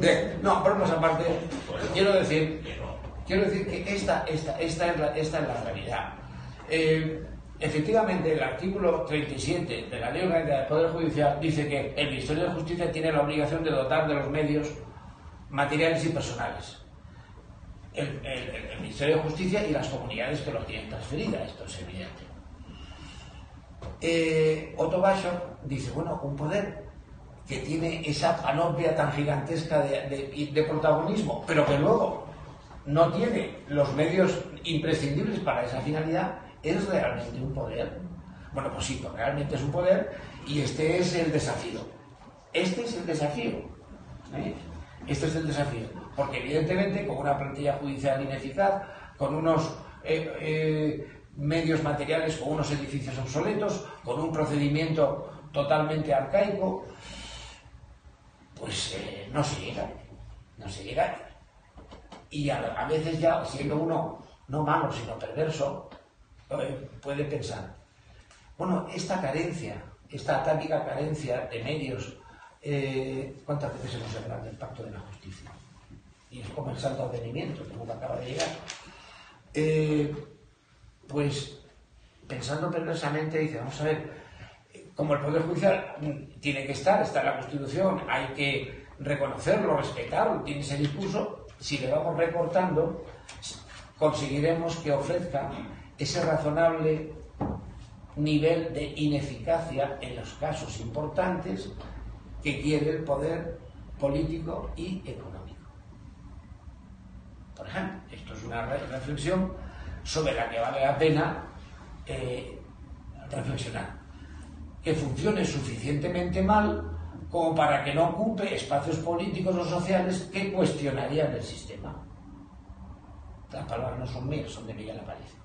B: de, no, bromas aparte, quiero decir, quiero decir que esta, esta, esta, es, la, realidad. Eh, efectivamente, el artículo 37 de la Ley Orgánica del Poder Judicial dice que el Ministerio de Justicia tiene la obligación de dotar de los medios materiales y personales. El, Ministerio de Justicia y las comunidades que los tienen transferida, esto es evidente. Eh, Otto Basho dice, bueno, un poder que tiene esa panoplia tan gigantesca de, protagonismo, pero que luego no tiene los medios imprescindibles para esa finalidad, ¿es realmente un poder? Bueno, pues sí, pues realmente es un poder y este es el desafío. Este es el desafío. ¿eh? Este es el desafío. Porque evidentemente con una plantilla judicial ineficaz, con unos eh, eh, medios materiales, con unos edificios obsoletos, con un procedimiento totalmente arcaico, pues eh, no se llega, no se llega. Y a, veces ya, siendo uno no malo, sino perverso, eh, puede pensar, bueno, esta carencia, esta táctica carencia de medios, eh, ¿cuántas veces hemos hablado del pacto de la justicia? Y es como el salto de que nunca acaba de llegar. pues pensando perversamente, dice, vamos a ver, como el Poder Judicial tiene que estar, está en la Constitución, hay que reconocerlo, respetarlo, tiene ese discurso, si le vamos recortando, conseguiremos que ofrezca ese razonable nivel de ineficacia en los casos importantes que quiere el poder político y económico. Por ejemplo, esto es una reflexión sobre la que vale la pena eh, reflexionar que funcione suficientemente mal como para que no ocupe espacios políticos o sociales que cuestionarían el sistema. Las palabras no son mías, son de Miguel Aparicio.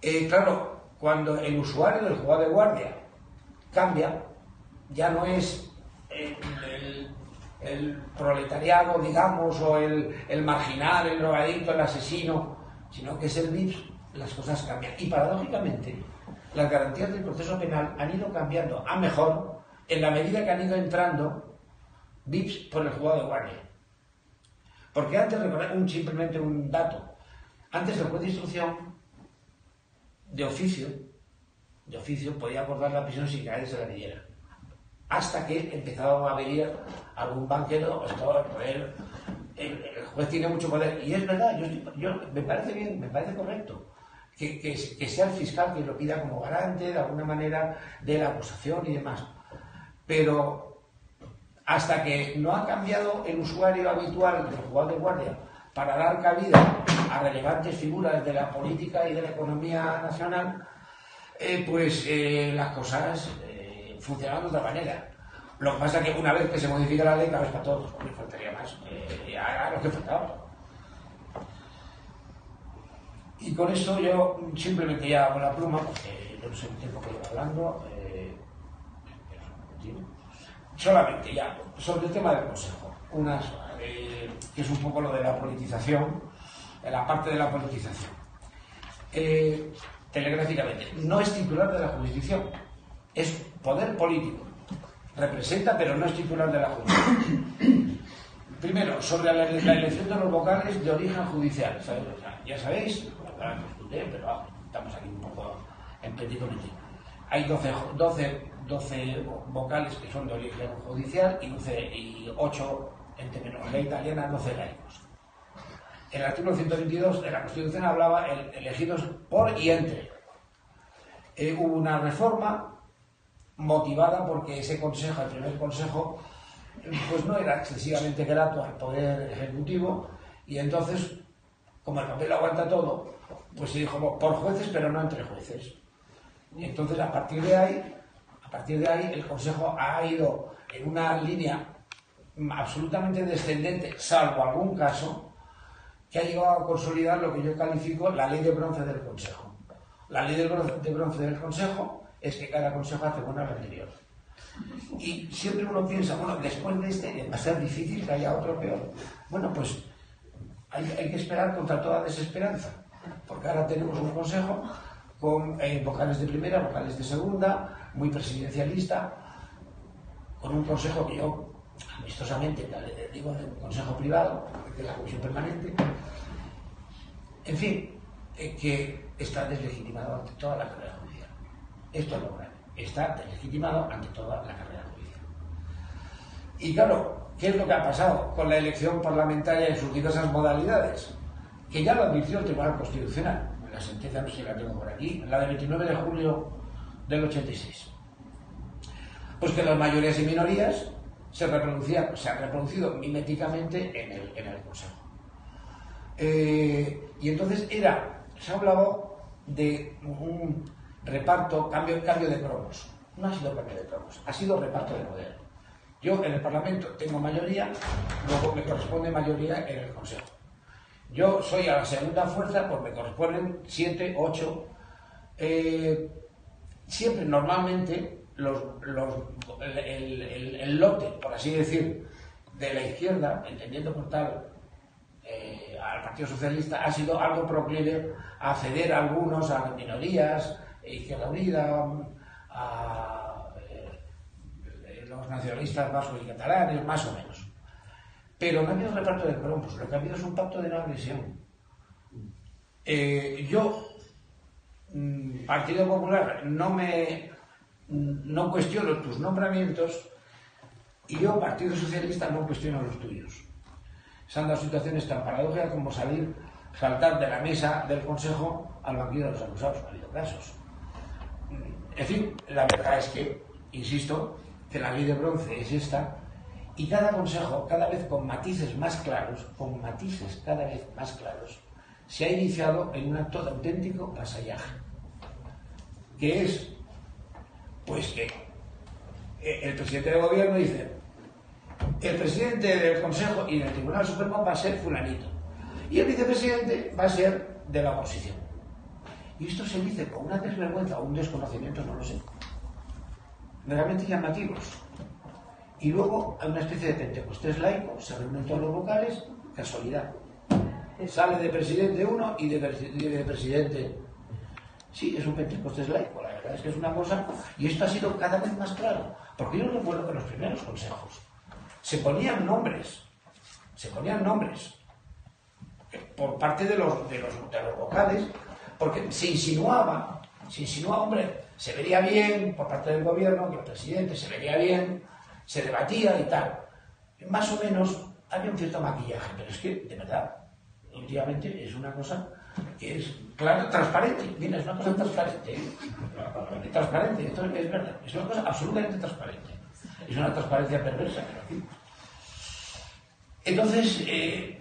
B: Eh, claro, cuando el usuario del juego de guardia cambia, ya no es el, proletariado, digamos, o el, el, marginal, el drogadicto, el asesino, sino que es el VIPS, las cosas cambian. Y paradójicamente, las garantías del proceso penal han ido cambiando a mejor en la medida que han ido entrando VIPs por el juzgado de guardia. Porque antes, un, simplemente un dato, antes del juez de instrucción, de oficio, de oficio podía acordar la prisión sin que nadie se la pidiera. Hasta que empezaba a venir algún banquero, estaba el, el, juez tiene mucho poder. Y es verdad, yo, me parece bien, me parece correcto. Que, que, sea el fiscal quien lo pida como garante de alguna manera de la acusación y demás. Pero hasta que no ha cambiado el usuario habitual del jugador de guardia para dar cabida a relevantes figuras de la política y de la economía nacional, eh, pues eh, las cosas eh, funcionan de otra manera. Lo que pasa es que una vez que se modifica la ley, cabe para todos, porque faltaría más. ya lo que faltaba. Y con esto yo simplemente ya hago la pluma, porque no sé el tiempo que llevo hablando. solamente ya, sobre el tema del Consejo. Unas, que es un poco lo de la politización, la parte de la politización. Eh, telegráficamente, no es titular de la jurisdicción, es poder político. Representa, pero no es titular de la jurisdicción. Primero, sobre la, elección de los vocales de origen judicial. ya sabéis, pero estamos aquí un poco en petit Hay 12, 12, 12, vocales que son de origen judicial y, 12, y 8 en terminología italiana, 12 laicos el artículo 122 de la Constitución hablaba el, elegidos por y entre. Eh, hubo una reforma motivada porque ese consejo, el primer consejo, pues no era excesivamente grato al poder ejecutivo y entonces, como el papel aguanta todo, pues se dijo por jueces pero no entre jueces. Y entonces a partir de ahí, a partir de ahí el consejo ha ido en una línea absolutamente descendente, salvo algún caso, que ha llegado a consolidar lo que yo califico la ley de bronce del Consejo. La ley de bronce, del Consejo es que cada consejo hace buena anterior. Y siempre uno piensa, bueno, después de este va a ser difícil que haya otro peor. Bueno, pues hay, que esperar contra toda desesperanza, porque ahora tenemos un consejo con eh, vocales de primera, vocales de segunda, muy presidencialista, con un consejo que yo amistosamente, digo, del consejo privado, de la comisión permanente, en fin, eh, que está deslegitimado ante toda la carrera judicial. Esto es lo grave. Está deslegitimado ante toda la carrera judicial. Y claro, ¿qué es lo que ha pasado con la elección parlamentaria en sus diversas modalidades? Que ya lo advirtió el Tribunal Constitucional. La sentencia no sé si la tengo por aquí, la de 29 de julio del 86. Pues que las mayorías y minorías se reproducía, se ha reproducido miméticamente en el, en el Consejo. Eh, y entonces era, se ha hablado de un reparto, cambio, cambio de cromos. No ha sido cambio de cromos, ha sido reparto de poder. Yo en el Parlamento tengo mayoría, luego me corresponde mayoría en el Consejo. Yo soy a la segunda fuerza, pues me corresponden siete, ocho. Eh, siempre, normalmente, el, lote, por así decir, de la izquierda, entendiendo por tal eh, al Partido Socialista, ha sido algo proclive a ceder a algunos, a minorías, Izquierda Unida, a eh, los nacionalistas vascos y catalanes, más o menos. Pero no ha habido reparto de cromos, lo que ha habido es un pacto de no agresión. Eh, yo, mm, Partido Popular, no me no cuestiono tus nombramientos y yo, Partido Socialista, no cuestiono los tuyos. Se han dado situaciones tan paradójicas como salir, saltar de la mesa del Consejo al banquillo de los acusados. Ha habido casos. En fin, la verdad es que, insisto, que la ley de bronce es esta y cada consejo, cada vez con matices más claros, con matices cada vez más claros, se ha iniciado en un acto de auténtico vasallaje, que es pues que eh, el presidente del gobierno dice, el presidente del Consejo y del Tribunal Supremo va a ser fulanito. Y el vicepresidente va a ser de la oposición. Y esto se dice con una desvergüenza o un desconocimiento, no lo sé. Realmente llamativos. Y luego hay una especie de pentecostés laico, se reúnen todos los vocales, casualidad. Sale de presidente uno y de, de presidente. Sí, es un pentecostés laico, la verdad es que es una cosa, y esto ha sido cada vez más claro, porque yo recuerdo que los primeros consejos se ponían nombres, se ponían nombres, por parte de los, de los, de los vocales, porque se insinuaba, se insinuaba, hombre, se vería bien por parte del gobierno, que el presidente se vería bien, se debatía y tal. Más o menos había un cierto maquillaje, pero es que, de verdad, últimamente es una cosa que es claro, transparente. Mira, es una cosa transparente. ¿eh? Transparente, esto es verdad. Es una cosa absolutamente transparente. Es una transparencia perversa, pero Entonces, eh,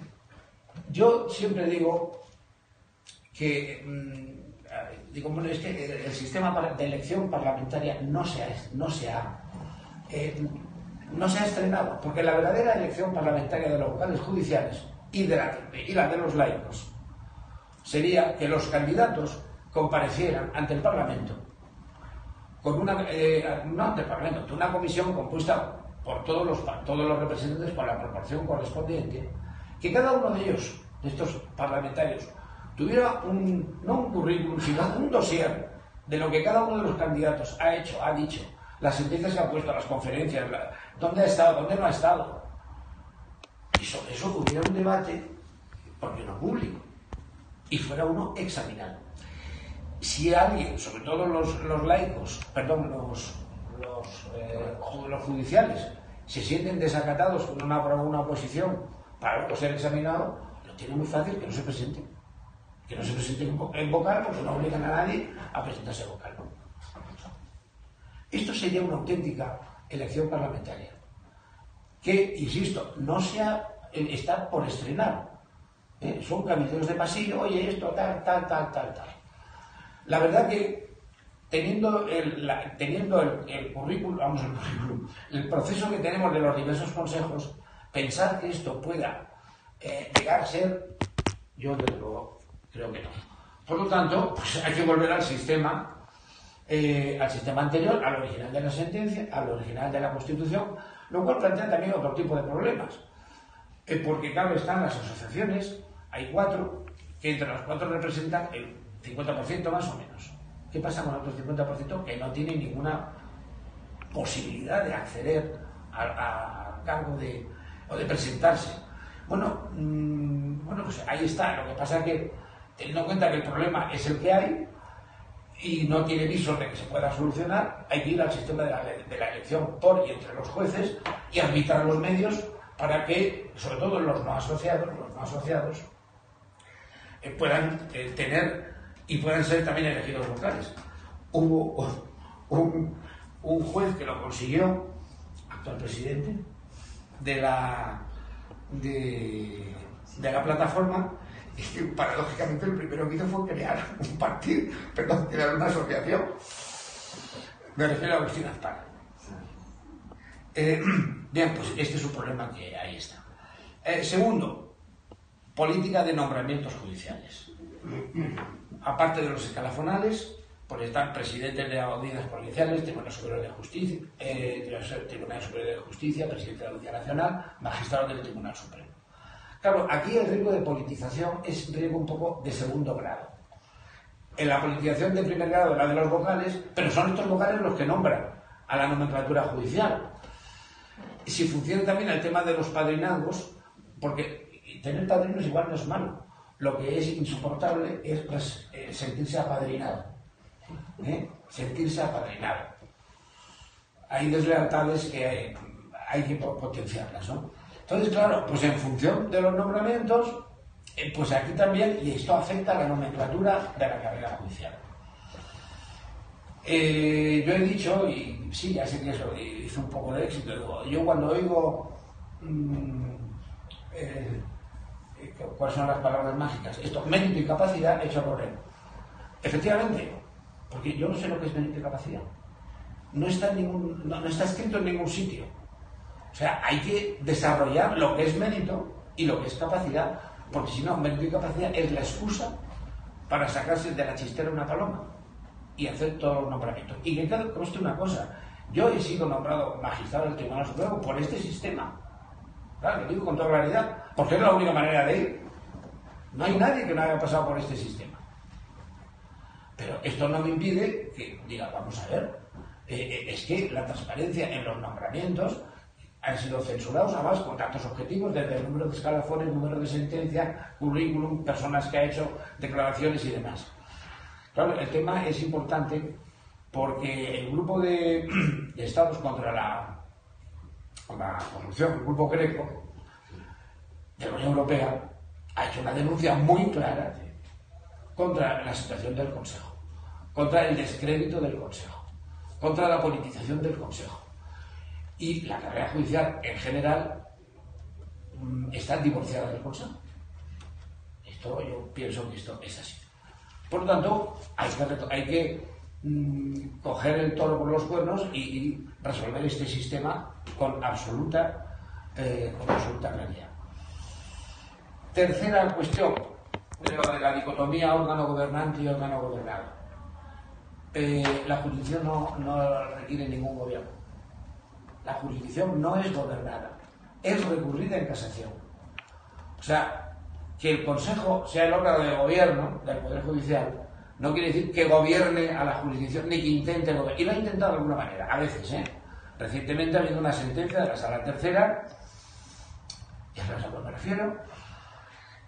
B: yo siempre digo que, mm, digo, bueno, es que el, sistema de elección parlamentaria no se ha, no se ha, eh, no se ha estrenado, porque la verdadera elección parlamentaria de los locales judiciales y, de la de los laicos sería que los candidatos comparecieran ante el Parlamento con una, eh, no ante el Parlamento, una comisión compuesta por todos los, todos los representantes con la proporción correspondiente, que cada uno de ellos, de estos parlamentarios, tuviera un, no un currículum, sino un dossier de lo que cada uno de los candidatos ha hecho, ha dicho, las sentencias que ha puesto, las conferencias, dónde ha estado, dónde no ha estado. Y sobre eso hubiera un debate, porque no público, y fuera uno examinado. Si alguien, sobre todo los, los laicos, perdón, los, los, eh, los, judiciales, se sienten desacatados con una, una oposición para luego ser examinado, lo tiene muy fácil que no se presenten. Que no se presenten en vocal porque no obligan a nadie a presentarse vocal. Esto sería una auténtica elección parlamentaria. Que, insisto, no sea, está por estrenar. ¿eh? Son cabilderos de pasillo, oye, esto, tal, tal, tal, tal, tal. La verdad que teniendo el, teniendo el, currículum, vamos, el currículum, el proceso que tenemos de los diversos consejos, pensar que esto pueda eh, llegar a ser, yo desde luego creo que no. Por lo tanto, pues hay que volver al sistema, eh, al sistema anterior, al original de la sentencia, al original de la Constitución, lo cual plantea también otro tipo de problemas. Eh, porque, claro, están las asociaciones, hay cuatro, que entre los cuatro representan el 50% más o menos. ¿Qué pasa con el otro 50% que no tienen ninguna posibilidad de acceder al cargo de, o de presentarse? Bueno, mm, bueno, pues ahí está. Lo que pasa es que, teniendo en cuenta que el problema es el que hay y no tiene viso de que se pueda solucionar, hay que ir al sistema de la, elección por y entre los jueces y arbitrar los medios para que, sobre todo los no asociados, los no asociados, eh, puedan eh, tener y puedan ser también elegidos locales. Hubo un, juez que lo consiguió, actual presidente, de la, de la plataforma, y paradójicamente lo primero que hizo fue crear un partido, perdón, crear una asociación. Me refiero a Agustín Azpar. Eh, bien, pues este es un problema que ahí está. Eh, segundo, política de nombramientos judiciales. Aparte de los escalafonales, pues están presidentes de audiencias provinciales, Tribunal Superior de Justicia, eh, Tribunal Superior de Justicia, presidente de la Audiencia Nacional, magistrado del Tribunal Supremo. Claro, aquí el riesgo de politización es riesgo un poco de segundo grado. En la politización de primer grado es la de los vocales, pero son estos vocales los que nombran a la nomenclatura judicial si funciona también el tema de los padrinazgos, porque tener padrinos igual no es malo. Lo que es insoportable es pues, eh, sentirse apadrinado. ¿eh? Sentirse apadrinado. Hay deslealtades que hay, que potenciarlas, ¿no? Entonces, claro, pues en función de los nombramientos, eh, pues aquí también, y esto afecta a la nomenclatura de la carrera judicial. Eh, yo he dicho, y sí, ya sé que eso hizo un poco de éxito, yo cuando oigo mm, eh, cuáles son las palabras mágicas, esto, mérito y capacidad, he hecho correr. Efectivamente, porque yo no sé lo que es mérito y capacidad. No está, ningún, no, está escrito en ningún sitio. O sea, hay que desarrollar lo que es mérito y lo que es capacidad, porque si no, mérito y capacidad es la excusa para sacarse de la chistera una paloma y hacer todos los nombramientos. Y que conste una cosa, yo he sido nombrado magistrado del Tribunal Supremo por este sistema. Claro, lo digo con toda claridad, porque es la única manera de ir. No hay nadie que no haya pasado por este sistema. Pero esto no me impide que diga, vamos a ver, eh, eh, es que la transparencia en los nombramientos, han sido censurados, además con datos objetivos, desde el número de escalafones, número de sentencia, currículum, personas que ha hecho declaraciones y demás. Claro, el tema es importante porque el grupo de, estados contra la, la corrupción, el grupo greco de la Unión Europea, ha hecho una denuncia muy clara contra la situación del Consejo, contra el descrédito del Consejo, contra la politización del Consejo. Y la carrera judicial en general mm, está divorciada del Consejo. Esto yo pienso que esto es así. Por lo tanto, hay que, mm, coger el toro por los cuernos y, resolver este sistema con absoluta, eh, con absoluta claridad. Tercera cuestión, de la dicotomía órgano gobernante y órgano gobernado. Eh, la jurisdicción no, requiere ningún gobierno. La jurisdicción no es gobernada, es recurrida en casación. O sea, que el Consejo sea el órgano de gobierno del Poder Judicial no quiere decir que gobierne a la jurisdicción ni que intente gobernar. Y lo ha intentado de alguna manera, a veces, ¿eh? Recientemente ha habido una sentencia de la Sala Tercera, y a lo me refiero,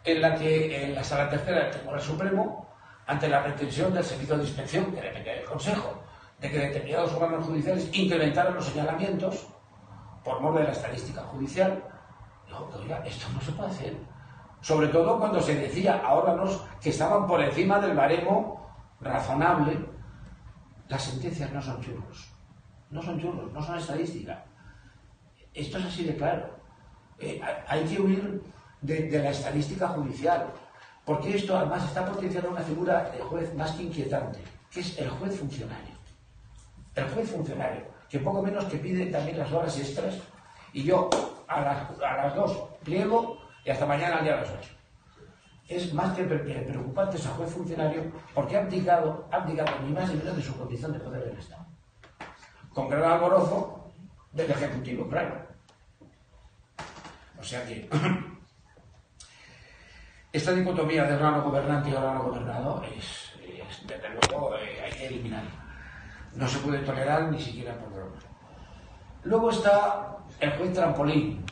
B: en la que en la Sala Tercera del Tribunal Supremo, ante la pretensión del Servicio de Inspección, que depende del Consejo, de que determinados órganos judiciales incrementaran los señalamientos por mor de la estadística judicial, dijo que, esto no se puede hacer. Sobre todo cuando se decía a órganos que estaban por encima del baremo razonable, las sentencias no son churros. No son churros, no son estadística. Esto es así de claro. Eh, hay que huir de, la estadística judicial, porque esto además está potenciando una figura de juez más que inquietante, que es el juez funcionario. El juez funcionario, que poco menos que pide también las horas extras, y yo a las, a las dos pliego y hasta mañana al día a las ocho. Es más que preocupante ese juez funcionario porque ha abdicado, ha abdicado ni más ni menos de su condición de poder del Estado. Con gran alborozo del Ejecutivo, claro. O sea que Esta dicotomía de órgano gobernante y órgano gobernado es, desde luego, eh, hay que eliminarla. No se puede tolerar ni siquiera por broma. Luego está el juez trampolín.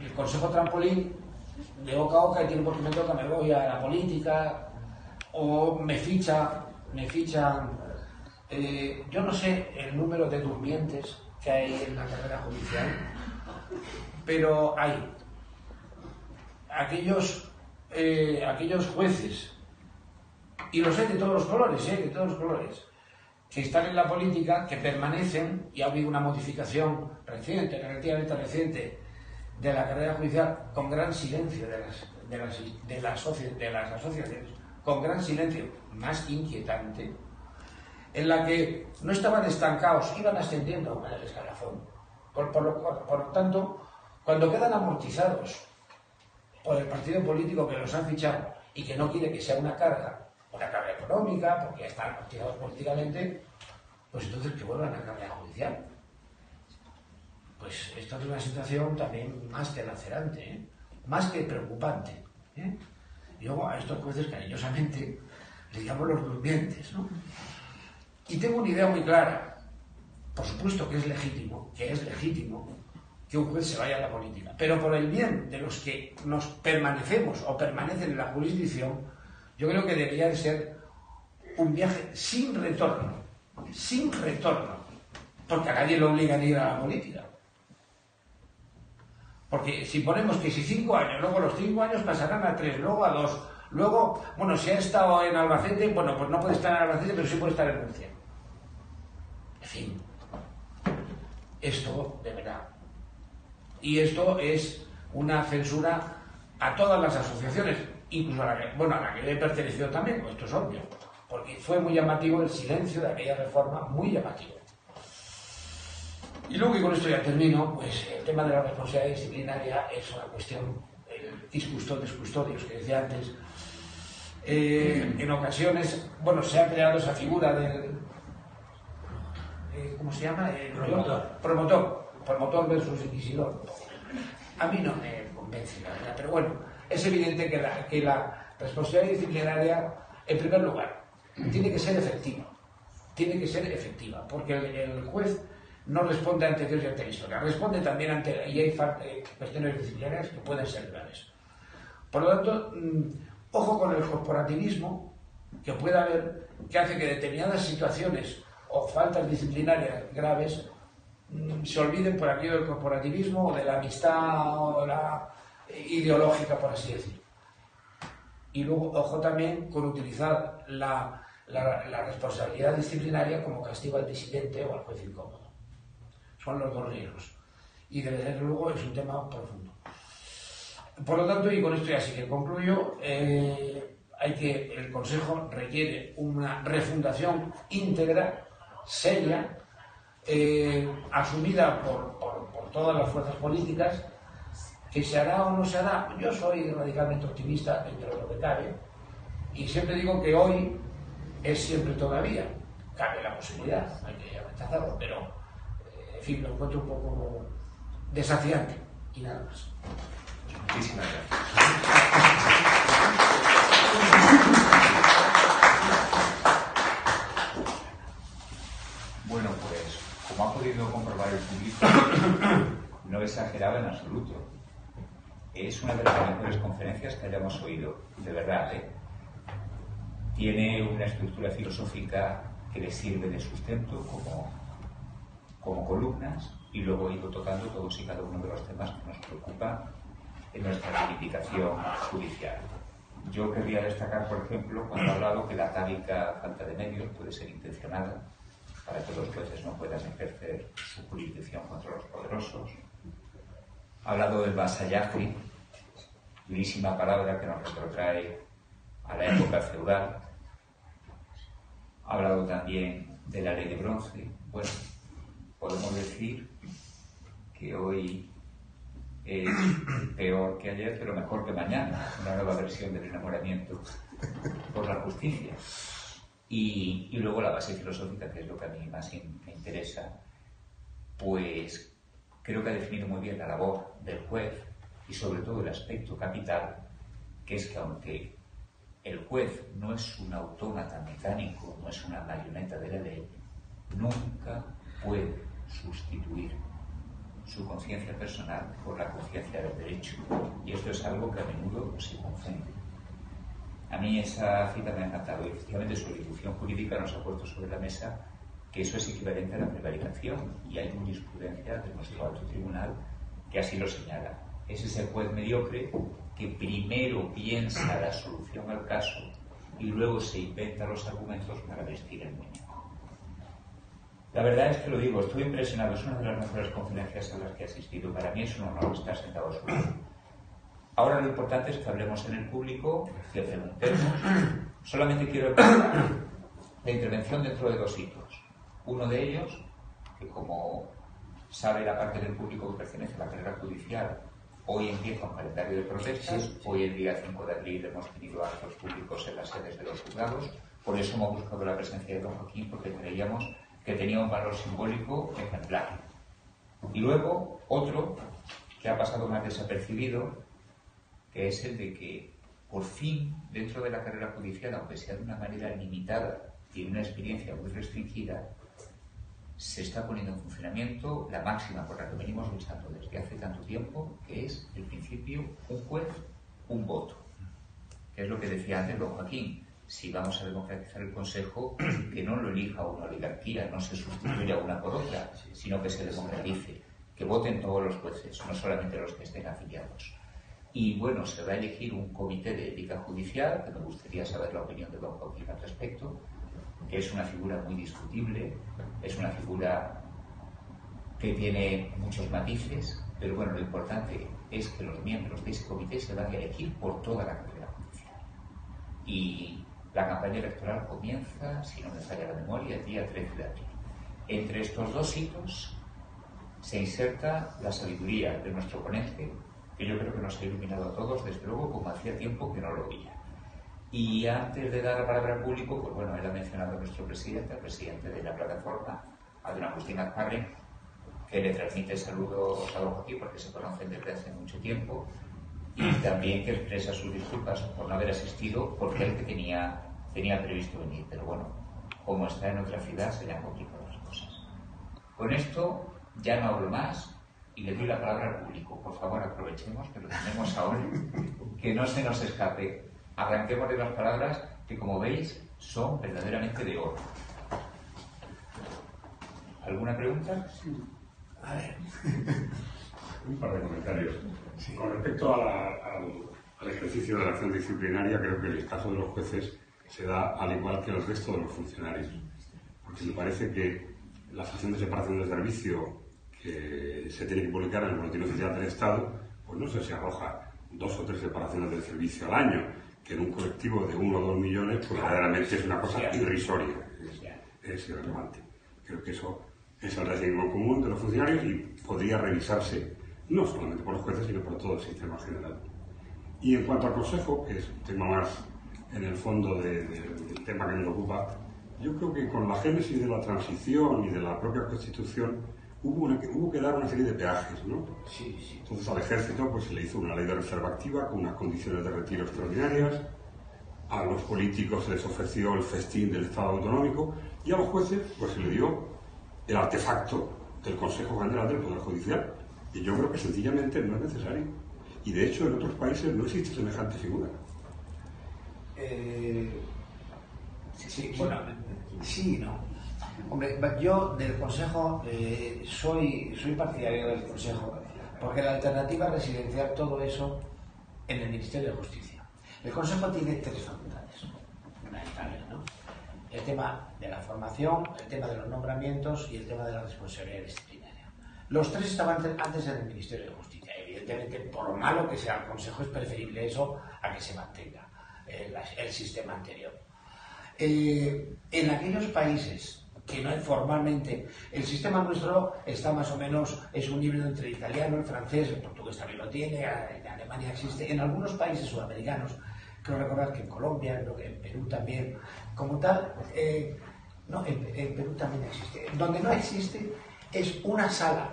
B: El consejo trampolín de boca a boca y tiene porque me toca, me voy a la política o me ficha, me fichan. Eh, yo no sé el número de durmientes que hay en la carrera judicial, pero hay aquellos eh, aquellos jueces, y los sé de todos los colores, ¿eh? de todos los colores, que están en la política, que permanecen, y ha habido una modificación reciente, relativamente reciente, de la carrera judicial, con gran silencio de las, de las, de las, asociaciones, con gran silencio, más inquietante, en la que no estaban estancados, iban ascendiendo en el escalafón. Por, por, por lo tanto, cuando quedan amortizados por el partido político que los han fichado y que no quiere que sea una carga, una carga económica, porque están activados políticamente, pues entonces que vuelvan a carga judicial. Pues esto es una situación también más que lacerante, ¿eh? más que preocupante. ¿eh? Y luego a estos jueces cariñosamente les llamo los durmientes. ¿no? Y tengo una idea muy clara. Por supuesto que es legítimo, que es legítimo que un juez se vaya a la política. Pero por el bien de los que nos permanecemos o permanecen en la jurisdicción, yo creo que debería de ser un viaje sin retorno, sin retorno, porque a nadie lo obligan a ir a la política. Porque si ponemos que si cinco años, luego los cinco años pasarán a tres, luego a dos, luego, bueno, si ha estado en Albacete, bueno, pues no puede estar en Albacete, pero sí puede estar en Murcia. En fin, esto deberá y esto es una censura a todas las asociaciones, incluso a la que, bueno, a la que le he pertenecido también, esto es obvio, porque fue muy llamativo el silencio de aquella reforma, muy llamativo. Y luego, y con esto ya termino, pues el tema de la responsabilidad disciplinaria es una cuestión, el discustodios, custodios que decía antes. Eh, en ocasiones, bueno, se ha creado esa figura del. Eh, ¿Cómo se llama? El
C: promotor.
B: Promotor promotor versus inquisidor. A mí no me convence, la verdad, pero bueno, es evidente que la, responsabilidad disciplinaria, en primer lugar, tiene que ser efectiva. Tiene que ser efectiva, porque el, juez no responde ante Dios y ante la historia, responde también ante, y hay eh, cuestiones disciplinarias que pueden ser graves. Por lo tanto, mm, ojo con el corporativismo que puede haber, que hace que determinadas situaciones o faltas disciplinarias graves mm, se olviden por aquello del corporativismo o de la amistad o la ideológica, por así decirlo. Y luego, ojo también con utilizar la, responsabilidad disciplinaria como castigo al disidente o al juez incómodo. Son los dos riesgos. Y desde luego es un tema profundo. Por lo tanto, y con esto ya sí que concluyo, eh, hay que, el Consejo requiere una refundación íntegra, seria, eh, asumida por, todas las fuerzas políticas, que se hará o no se hará. Yo soy radicalmente optimista entre lo que cabe, y siempre digo que hoy es siempre todavía. Cabe la posibilidad, hay que rechazarlo, pero eh, en fin, lo encuentro un poco desafiante y nada más.
A: Muchísimas gracias. Bueno, pues como ha podido comprobar el público, no exageraba en absoluto. Es una de las mejores conferencias que hayamos oído, de verdad. ¿eh? tiene una estructura filosófica que le sirve de sustento como, como columnas y luego he tocando todos y cada uno de los temas que nos preocupan en nuestra reivindicación judicial. Yo querría destacar, por ejemplo, cuando ha hablado que la tábica falta de medios puede ser intencionada para que los jueces no puedan ejercer su jurisdicción contra los poderosos. Ha hablado del vasallaje, durísima palabra que nos retrotrae a la época feudal, ha hablado también de la ley de bronce. Bueno, podemos decir que hoy es peor que ayer, pero mejor que mañana, una nueva versión del enamoramiento por la justicia. Y, luego la base filosófica, que es lo que a mí más me interesa, pues creo que ha definido muy bien la labor del juez y sobre todo el aspecto capital, que es que aunque el juez no es un autómata mecánico, no es una marioneta de la ley, nunca puede sustituir su conciencia personal por la conciencia del derecho. Y esto es algo que a menudo se confunde. A mí esa cita me ha encantado y efectivamente su ejecución jurídica nos ha puesto sobre la mesa que eso es equivalente a la prevaricación y hay jurisprudencia de nuestro alto tribunal que así lo señala. Es ese juez mediocre que primero piensa la solución al caso y luego se inventa los argumentos para vestir el muñeco. La verdad es que lo digo, estoy impresionado, es una de las mejores conferencias a las que he asistido. Para mí es un honor estar sentado solo. Ahora lo importante es que hablemos en el público, que preguntemos. Solamente quiero la intervención dentro de dos hitos. Uno de ellos, que como sabe la parte del público que pertenece a la carrera judicial, Hoy empieza un calendario de protestas. Hoy, el día 5 de abril, hemos tenido actos públicos en las sedes de los juzgados. Por eso hemos buscado la presencia de don Joaquín, porque creíamos que tenía un valor simbólico ejemplar. Y luego, otro que ha pasado más desapercibido, que es el de que, por fin, dentro de la carrera judicial, aunque sea de una manera limitada y una experiencia muy restringida, se está poniendo en funcionamiento la máxima por la que venimos luchando desde hace tanto tiempo, que es el principio un juez, un voto. Que es lo que decía antes don Joaquín. Si vamos a democratizar el Consejo, que no lo elija una oligarquía, no se sustituya una por otra, sino que se democratice, que voten todos los jueces, no solamente los que estén afiliados. Y bueno, se va a elegir un comité de ética judicial, que me gustaría saber la opinión de don Joaquín al respecto, es una figura muy discutible, es una figura que tiene muchos matices, pero bueno, lo importante es que los miembros de ese comité se van a elegir por toda la carrera. Y la campaña electoral comienza, si no me falla la memoria, el día 13 de abril. Entre estos dos hitos se inserta la sabiduría de nuestro ponente, que yo creo que nos ha iluminado a todos, desde luego, como hacía tiempo que no lo veía. Y antes de dar la palabra al público, pues bueno, él ha mencionado a nuestro presidente, el presidente de la plataforma, a don Agustín Azcarre, que le transmite saludos a don Joaquín porque se conocen desde hace mucho tiempo y también que expresa sus disculpas por no haber asistido porque él que tenía, tenía previsto venir. Pero bueno, como está en otra ciudad, se le han complicado las cosas. Con esto ya no hablo más y le doy la palabra al público. Por favor, aprovechemos que lo tenemos ahora, que no se nos escape. Arranquemos de las palabras que, como veis, son verdaderamente de oro. ¿Alguna pregunta?
C: A ver. Un par de comentarios. Con respecto al, ejercicio de la acción disciplinaria, creo que el caso de los jueces se da al igual que el resto de los funcionarios. Porque me parece que la acción de separación de servicio que se tiene que publicar en el Boletín Oficial del Estado, pues no sé si arroja dos o tres separaciones de servicio al año, que en un colectivo de uno o dos millones, pues verdaderamente es una cosa irrisoria, es, irrelevante. Creo que eso es el régimen común de los funcionarios y podría revisarse no solamente por los jueces, sino por todo el sistema general. Y en cuanto al Consejo, que es un tema más en el fondo del tema que nos ocupa, yo creo que con la génesis de la transición y de la propia Constitución hubo, hubo que dar una serie de peajes, ¿no?
B: Sí, sí.
C: Entonces al ejército pues se le hizo una ley de reserva activa con unas condiciones de retiro extraordinarias, a los políticos se les ofreció el festín del Estado autonómico y a los jueces pues se le dio el artefacto del Consejo General del Poder Judicial. Y yo creo que sencillamente no es necesario. Y de hecho en otros países no existe semejante figura.
B: Eh, sí, bueno, sí, no. Hombre, yo del Consejo eh, soy, soy partidario del Consejo, porque la alternativa residencial, todo eso en el Ministerio de Justicia. El Consejo tiene tres facultades fundamentales, ¿no? El tema de la formación, el tema de los nombramientos y el tema de la responsabilidad disciplinaria. Los tres estaban antes en el Ministerio de Justicia. Evidentemente, por malo que sea el Consejo, es preferible eso a que se mantenga el, sistema anterior. Eh, en aquellos países que no formalmente, el sistema nuestro está más o menos, es un híbrido entre el italiano, el francés, el portugués también lo tiene, en Alemania existe, en algunos países sudamericanos, creo recordar que en Colombia, en Perú también, como tal, eh, no, en, Perú también existe. Donde no existe es una sala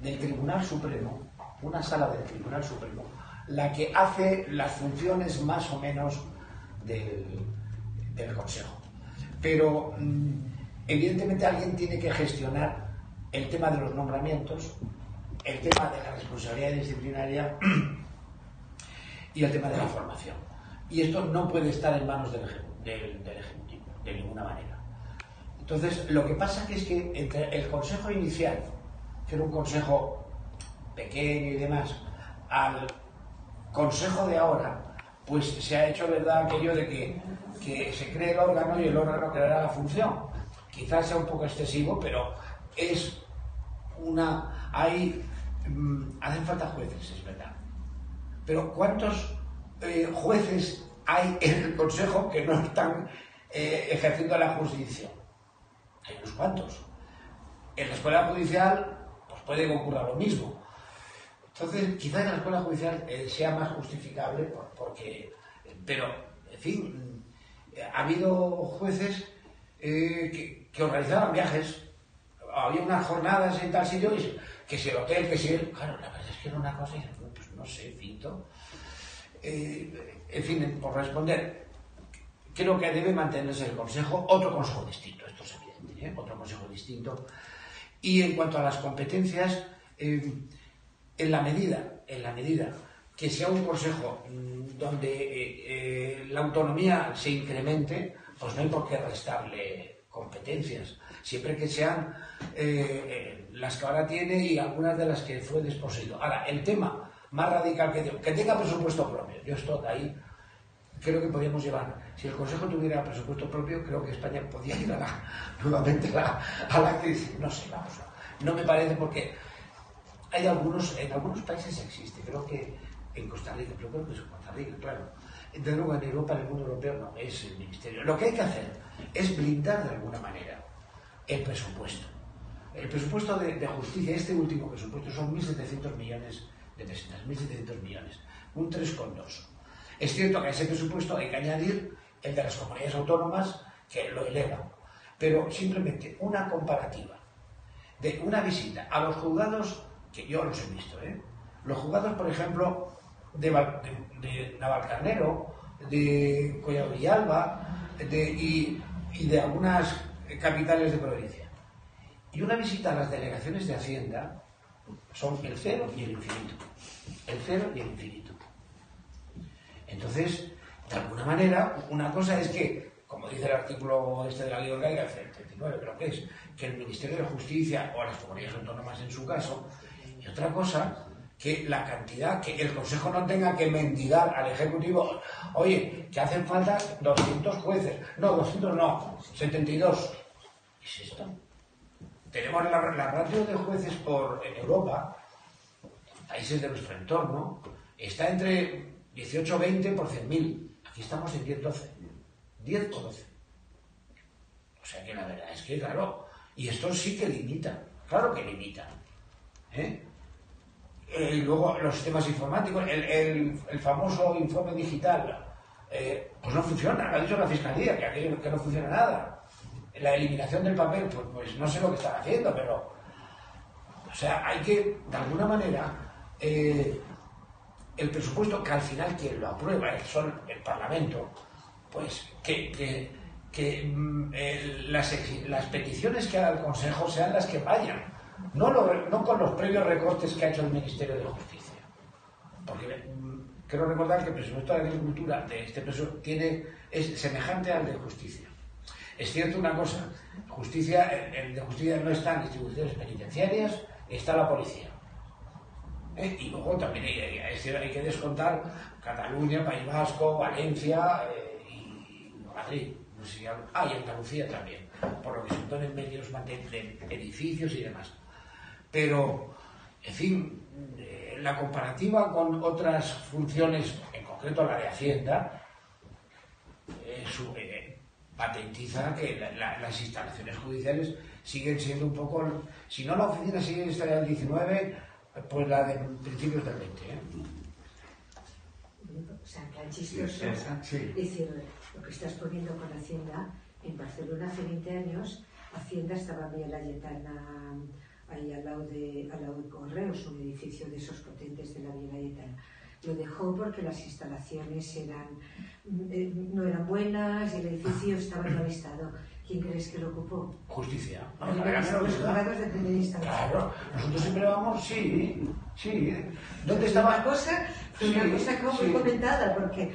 B: del Tribunal Supremo, una sala del Tribunal Supremo, la que hace las funciones más o menos del, Consejo. Pero mm, evidentemente alguien tiene que gestionar el tema de los nombramientos, el tema de la responsabilidad disciplinaria y el tema de la formación. Y esto no puede estar en manos del, Ejecutivo, de ninguna manera. Entonces, lo que pasa es que entre el Consejo inicial, que era un Consejo pequeño y demás, al Consejo de ahora, pues se ha hecho verdad aquello de que, que se cree el órgano y el órgano creará la función. Quizás sea un poco excesivo, pero es una... Hay, mm, hacen falta jueces, es verdad. Pero ¿cuántos eh, jueces hay en el Consejo que no están eh, ejerciendo la jurisdicción? Hay unos cuantos. En la escuela judicial pues puede ocurrir lo mismo. Entonces, quizá en la escuela judicial eh, sea más justificable porque, pero, en fin, ha habido jueces eh, que, organizaban viajes, había unas jornadas en tal sitio, que si el hotel, que si el... Claro, la verdad es que era una cosa, y pues no sé, finto. Eh, en fin, por responder, creo que debe mantenerse el consejo, otro consejo distinto, esto es evidente, otro consejo distinto. Y en cuanto a las competencias, en la medida, en la medida que sea un consejo mm, donde eh, eh, la autonomía se incremente, pues no hay por qué restarle competencias, siempre que sean eh, las que ahora tiene y algunas de las que fue desposeído. Ahora, el tema más radical que, que tenga presupuesto propio, yo estoy ahí, creo que podríamos llevar, si el Consejo tuviera presupuesto propio, creo que España podría ir nuevamente a la, crisis, no sé, vamos, no me parece porque hay algunos, en algunos países existe, creo que en Costa Rica, pero creo que es en Costa Rica, claro. De luego en Europa, en el mundo europeo, no, es el ministerio. Lo que hay que hacer es blindar de alguna manera el presupuesto. El presupuesto de, justicia, este último presupuesto, son 1.700 millones de pesetas, 1.700 millones, un 3,2. Es cierto que a ese presupuesto hay que añadir el de las comunidades autónomas, que lo elevan. Pero simplemente una comparativa de una visita a los juzgados que yo los he visto, ¿eh? Los jugadores, por ejemplo, de, de, Navalcarnero, de Collado de, y, de algunas capitales de provincia. Y una visita a las delegaciones de Hacienda son el cero y el infinito. El cero y el infinito. Entonces, de alguna manera, una cosa es que, como dice el artículo este de la ley orgánica, el 39 creo que es, que el Ministerio de Justicia o las comunidades autónomas en su caso, y otra cosa, que la cantidad, que el Consejo no tenga que mendigar al Ejecutivo, oye, que hacen falta 200 jueces, no, 200 no, 72. ¿Qué es esto? Tenemos la, ratio de jueces por, en Europa, países de nuestro entorno, está entre 18 20 por 100.000. Aquí estamos en 10 12. 10 por 12. O sea que la verdad es que, claro, y esto sí que limita, claro que limita. ¿eh? Y luego los sistemas informáticos, el, famoso informe digital, eh, pues no funciona, lo ha dicho la Fiscalía, que, que no funciona nada. La eliminación del papel, pues, pues, no sé lo que están haciendo, pero... O sea, hay que, de alguna manera, eh, el presupuesto, que al final quien lo aprueba son el Parlamento, pues que, mm, las, las, peticiones que haga el Consejo sean las que vayan, no, no con los previos recortes que ha hecho el Ministerio de Justicia. Porque mm, quiero recordar que el presupuesto de Agricultura de este presupuesto tiene, es semejante al de Justicia. Es cierto una cosa, justicia, el de justicia no están instituciones penitenciarias, está la policía. ¿eh? Y luego también hay, que descontar Cataluña, País Vasco, Valencia eh, y Madrid. Sé ah, y Andalucía también, por lo que son en medios de edificios y demás. Pero, en fin, eh, la comparativa con otras funciones, en concreto la de Hacienda, patentiza que las instalaciones judiciales siguen siendo un poco, si no la oficina sigue en el 19, pues la de principios del 20. ¿eh?
D: O sea, tan chistoso. Es decir, lo que estás poniendo con Hacienda, en Barcelona hace 20 años, Hacienda estaba en la Lletana, ahí al lado, de, al lado de Correos, un edificio de esos potentes de la Vía Lletana. Lo dejó porque las instalaciones eran, eh, no eran buenas y el edificio estaba en mal estado. ¿Quién crees que lo ocupó?
B: Justicia.
D: No, los juzgados de primera instancia.
B: Claro, nosotros siempre vamos, sí, sí. ¿Dónde estaba?
D: Una cosa, fue una cosa como muy comentada, porque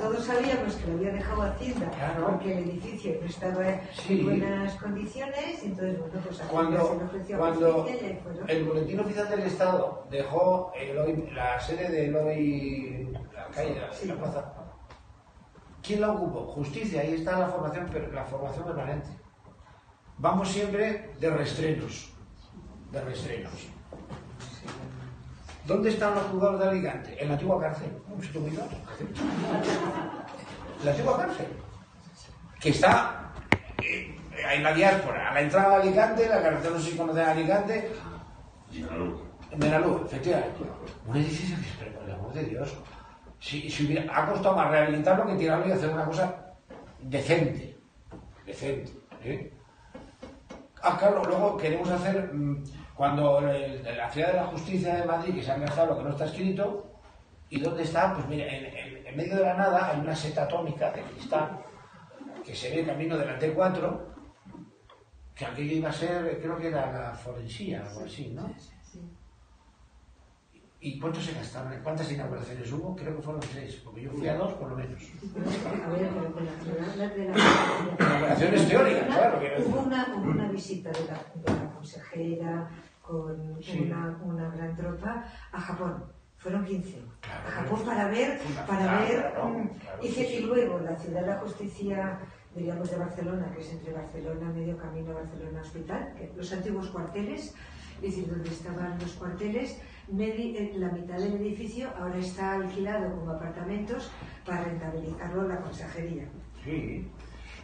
D: todos sabíamos que lo había dejado Hacienda, porque el edificio no estaba en buenas condiciones, entonces, bueno, pues
B: cuando, se ofreció cuando el Boletín Oficial del Estado dejó el, la sede de Eloy, la calle, la plaza, ¿Quién la ocupó? Justicia, ahí está la formación, la formación permanente. Vamos siempre de restrenos. De restrenos. ¿Dónde están los juzgados de Alicante? En la antigua cárcel. ¿Un muy La antigua cárcel. Que está eh, en la diáspora. A la entrada de Alicante, la carretera no sé si conoce Alicante. En Menalú, efectivamente. Un edificio que, por el amor de Dios, si, si hubiera, ha costado más rehabilitarlo que tirarlo y hacer una cosa decente. Decente. ¿eh? Ah, claro, luego queremos hacer, mm, cuando la Ciudad de la Justicia de Madrid, que se ha gastado lo que no está escrito, ¿y dónde está? Pues mira, en, en, medio de la nada hay una seta atómica de cristal que se ve camino de la T4, que aquello iba a ser, creo que era la forensía, algo así, ¿no? ¿Y cuánto se gastaron? ¿Cuántas inauguraciones hubo? Creo que fueron tres, porque yo fui a dos por lo menos. Inauguraciones teóricas, claro.
D: Hubo, una, hubo una visita de la, de la consejera con una, una, gran tropa a Japón. Fueron 15. a Japón para ver, para ver... y, y luego la Ciudad de la Justicia diríamos de Barcelona, que es entre Barcelona, medio camino, Barcelona Hospital, que los antiguos cuarteles, es decir, donde estaban los cuarteles, eh, la mitad del edificio ahora está alquilado como apartamentos para rentabilizarlo la consejería.
B: Sí.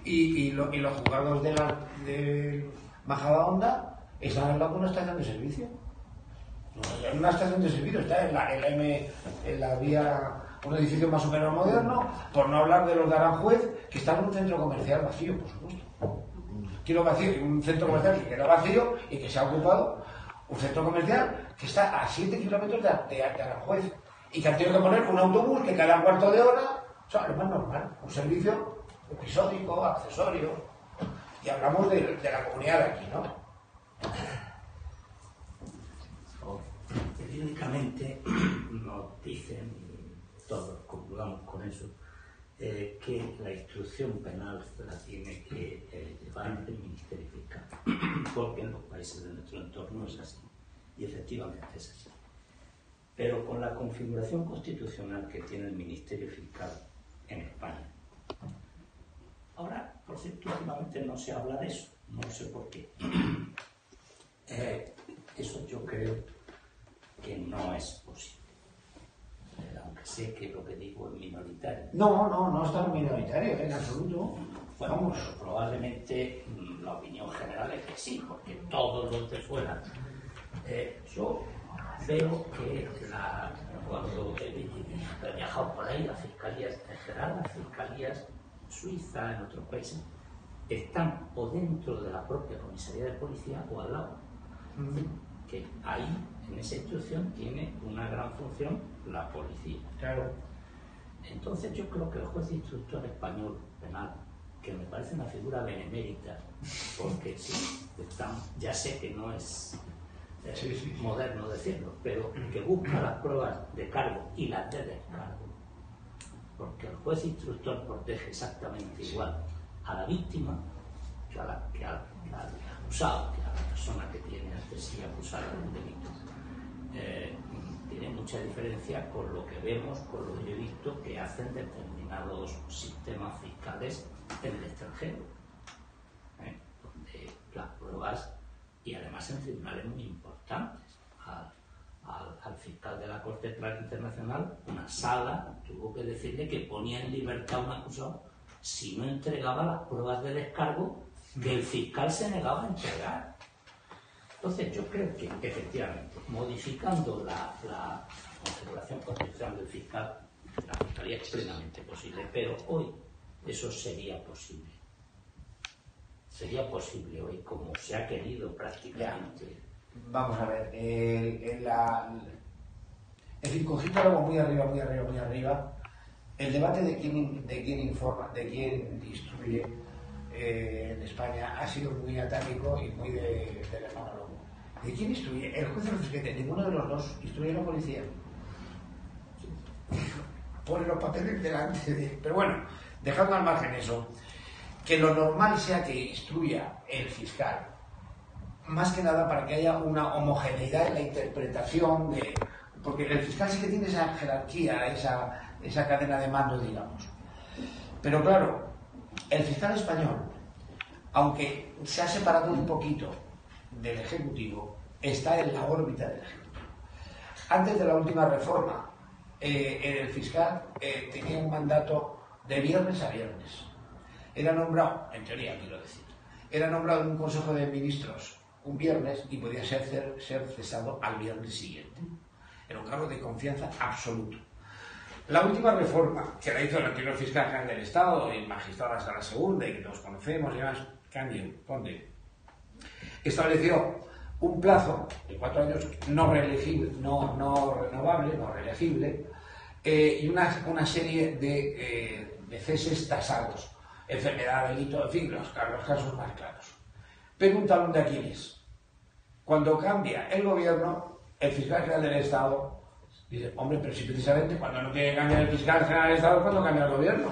B: Y, los juzgados de, la, de Majadahonda están lado de una estación de servicio. En una estación de servicio está en la, M, en la vía, un edificio más o menos moderno, por no hablar de los de Aranjuez, que están en un centro comercial vacío, por supuesto. Quiero decir, un centro comercial que queda vacío y que se ha ocupado un centro comercial que está a 7 kilómetros de, de, Aranjuez y que han tenido que poner un autobús que cada cuarto de hora, o sea, lo más normal, un servicio episódico, accesorio, y hablamos de, la comunidad de aquí, ¿no?
E: Periódicamente nos dicen, todos concluyamos con eso, eh, que la instrucción penal la tiene que eh, llevar el Ministerio Fiscal, porque en los países de nuestro entorno es así, y efectivamente es así. Pero con la configuración constitucional que tiene el Ministerio Fiscal en España, ahora, por cierto, últimamente no se habla de eso, no sé por qué. Eh, eso yo creo que no es posible. Eh, aunque sé que lo que digo es minoritario.
B: No, no, no es tan minoritario, en absoluto.
E: Bueno, Vamos. probablemente mm, la opinión general es que sí, porque todos los de fuera. Eh, yo veo que la, cuando he, viajado por ahí, las fiscalías en general, las fiscalías Suiza, en otros países, están o dentro de la propia comisaría de policía o al lado. Que ahí, en esa instrucción, tiene una gran función la policía.
B: Claro.
E: Entonces yo creo que el juez instructor español penal, que me parece una figura benemérita, porque sí, ya sé que no es eh, moderno decirlo, pero que busca las pruebas de cargo y las de descargo, porque el juez instructor protege exactamente igual a la víctima que, al acusado, que la persona que tiene ante sí acusada de un delito. Eh, tiene mucha diferencia con lo que vemos, con lo que he visto que hacen determinados sistemas fiscales en el extranjero, ¿eh? donde las pruebas, y además en tribunales muy importantes, al, fiscal de la Corte Penal Internacional, una sala tuvo que decirle que ponía en libertad a un acusado si no entregaba las pruebas de descargo que el fiscal se negaba a entregar. Entonces yo creo que efectivamente, modificando la, configuración constitucional del fiscal, la fiscalía es plenamente posible, pero hoy eso sería posible. Sería posible hoy, como se ha querido prácticamente.
B: Vamos a ver, el, la, el, el algo muy arriba, muy arriba, muy arriba, el debate de quién, de quién informa, de quién instruye eh, en España ha sido muy atávico y muy de, de ¿De quién instruye? El juez de ninguno de los dos instruye a la policía. Pone los papeles delante de... Pero bueno, dejando al margen eso, que lo normal sea que instruya el fiscal, más que nada para que haya una homogeneidad en la interpretación de... Porque el fiscal sí que tiene esa jerarquía, esa, esa cadena de mando, digamos. Pero claro, el fiscal español, aunque se ha separado un poquito del Ejecutivo, está en la órbita del Ejecutivo. Antes de la última reforma, eh, el fiscal eh, tenía un mandato de viernes a viernes. Era nombrado, en teoría quiero decir, era nombrado en un Consejo de Ministros un viernes y podía ser, ser cesado al viernes siguiente. Era un cargo de confianza absoluto. La última reforma que la hizo el anterior fiscal general del Estado y magistrado hasta la segunda y que todos conocemos y demás, Candido Conde, estableció un plazo de cuatro años no, no, no renovable, no reelegible, eh, y una, una serie de, eh, de, ceses tasados, enfermedad, delito, en fin, los, los casos más claros. Pero un talón de Aquiles. Cuando cambia el gobierno, el fiscal general del Estado Dice, hombre, pero si precisamente cuando no quiere cambiar el fiscal general del Estado, cuando cambia el gobierno.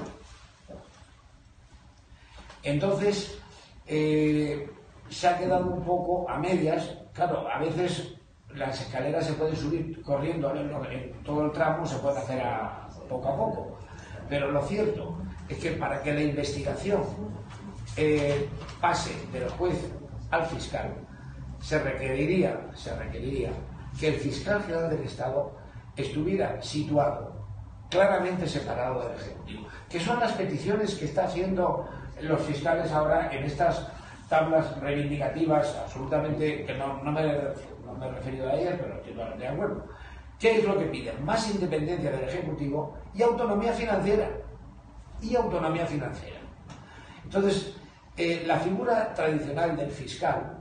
B: Entonces, eh, se ha quedado un poco a medias. Claro, a veces las escaleras se pueden subir corriendo en, todo el tramo, se puede hacer a, poco a poco. Pero lo cierto es que para que la investigación eh, pase del juez al fiscal, se requeriría, se requeriría que el fiscal general del Estado estuviera situado claramente separado del Ejecutivo, que son las peticiones que está haciendo los fiscales ahora en estas tablas reivindicativas, absolutamente, que no, me, he referido a ellas, pero estoy de acuerdo. ¿Qué es lo que piden? Más independencia del Ejecutivo y autonomía financiera. Y autonomía financiera. Entonces, eh, la figura tradicional del fiscal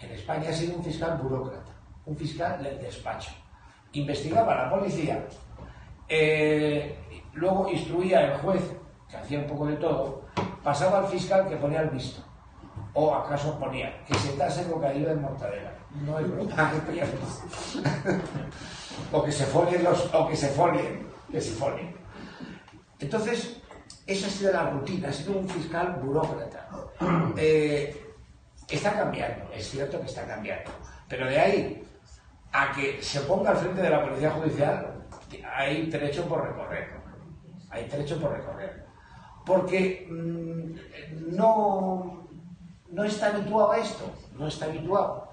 B: en España ha sido un fiscal burócrata, un fiscal del despacho investigaba la policía, eh, luego instruía el juez, que hacía un poco de todo, pasaba al fiscal que ponía el visto. ¿O acaso ponía que se tase bocadillo de mortadela? No es broma, o que se folien los, o que se folien, que se folien. Entonces, esa ha sido la rutina, ha sido un fiscal burócrata. Eh, está cambiando, es cierto que está cambiando, pero de ahí a que se ponga al frente de la policía judicial, hay trecho por recorrer. Hay trecho por recorrer. Porque mm, no, no está habituado a esto, no está habituado.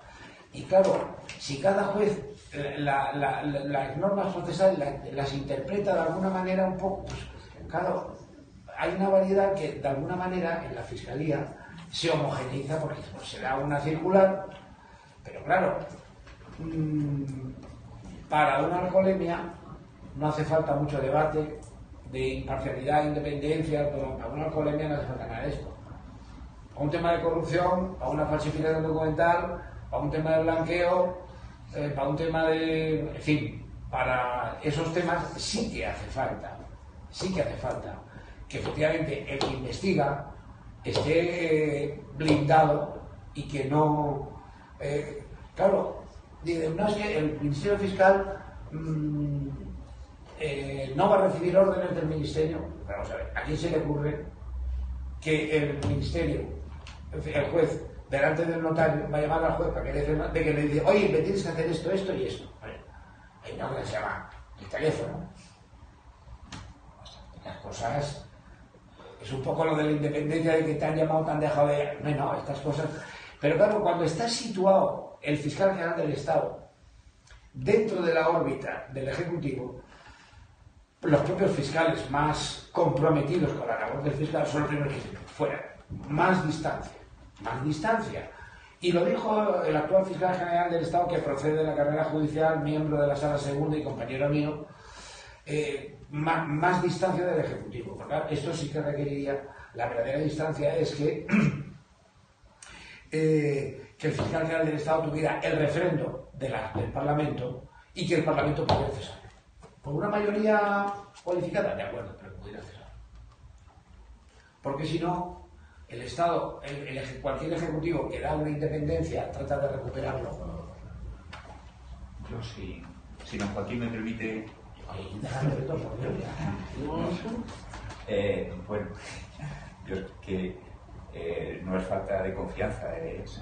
B: Y claro, si cada juez eh, las normas procesales las, interpreta de alguna manera un poco, pues claro, hay una variedad que de alguna manera en la fiscalía se homogeneiza porque se da una circular, pero claro, para una alcoholemia no hace falta mucho debate de imparcialidad, independencia, para una alcoholemia no hace falta nada de esto. Para un tema de corrupción, para una falsificación documental, para un tema de blanqueo, eh, para un tema de. En fin, para esos temas sí que hace falta, sí que hace falta que efectivamente el que investiga esté blindado y que no. Eh, claro, no es que el Ministerio Fiscal mm, eh, no va a recibir órdenes del Ministerio. Vamos a ver, ¿a quién se le ocurre que el Ministerio, el juez, delante del notario, va a llamar al juez para que le, de que le dice, oye, me tienes que hacer esto, esto y esto? Hay una se llama el teléfono. Las cosas es un poco lo de la independencia de que te han llamado, te han dejado de... No, no, estas cosas... Pero claro, cuando está situado el fiscal general del Estado dentro de la órbita del Ejecutivo, los propios fiscales más comprometidos con la labor del fiscal son los primeros que dicen, fuera, más distancia, más distancia. Y lo dijo el actual fiscal general del Estado que procede de la carrera judicial, miembro de la sala segunda y compañero mío, eh, más, distancia del Ejecutivo. esto sí que requeriría, la verdadera distancia es que, eh, que el fiscal general del Estado tuviera el referendo del Parlamento y que el Parlamento pudiera cesar. Por una mayoría cualificada, de acuerdo, pero pudiera cesar. Porque si no, el Estado, cualquier ejecutivo que da una independencia trata de recuperarlo.
A: Yo sí, si don Joaquín me permite eh, bueno, yo que eh, no es falta de confianza, es,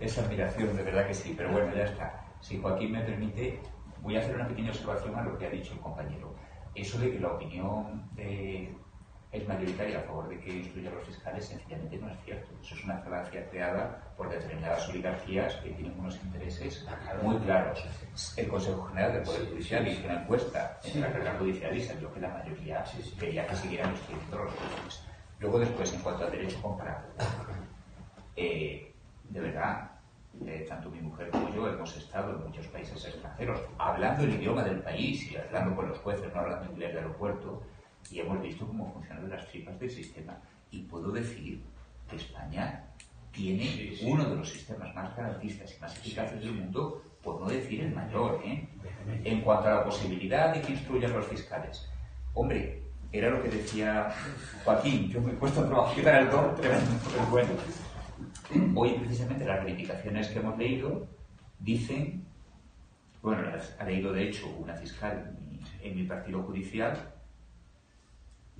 A: es admiración, de verdad que sí, pero bueno, ya está. Si Joaquín me permite, voy a hacer una pequeña observación a lo que ha dicho el compañero. Eso de que la opinión de es mayoritaria a favor de que instruya a los fiscales, sencillamente no es cierto. Eso es una falacia creada por determinadas oligarquías que tienen unos intereses muy claros. El Consejo General del Poder Judicial hizo una encuesta en la carrera judicial y salió que la mayoría quería que siguieran instruyendo los jueces. Luego después, en cuanto al derecho comparado, eh, de verdad, eh, tanto mi mujer como yo hemos estado en muchos países extranjeros hablando el idioma del país y hablando con los jueces, no hablando inglés de aeropuerto, y hemos visto cómo funcionan las tripas del sistema. Y puedo decir que España tiene uno de los sistemas más garantistas y más eficaces del mundo, por no decir el mayor, ¿eh? en cuanto a la posibilidad de que instruyan los fiscales. Hombre, era lo que decía Joaquín, yo me he puesto a trabajar el don tremendo, pero bueno. Hoy precisamente las verificaciones que hemos leído dicen, bueno, las ha leído de hecho una fiscal en mi partido judicial,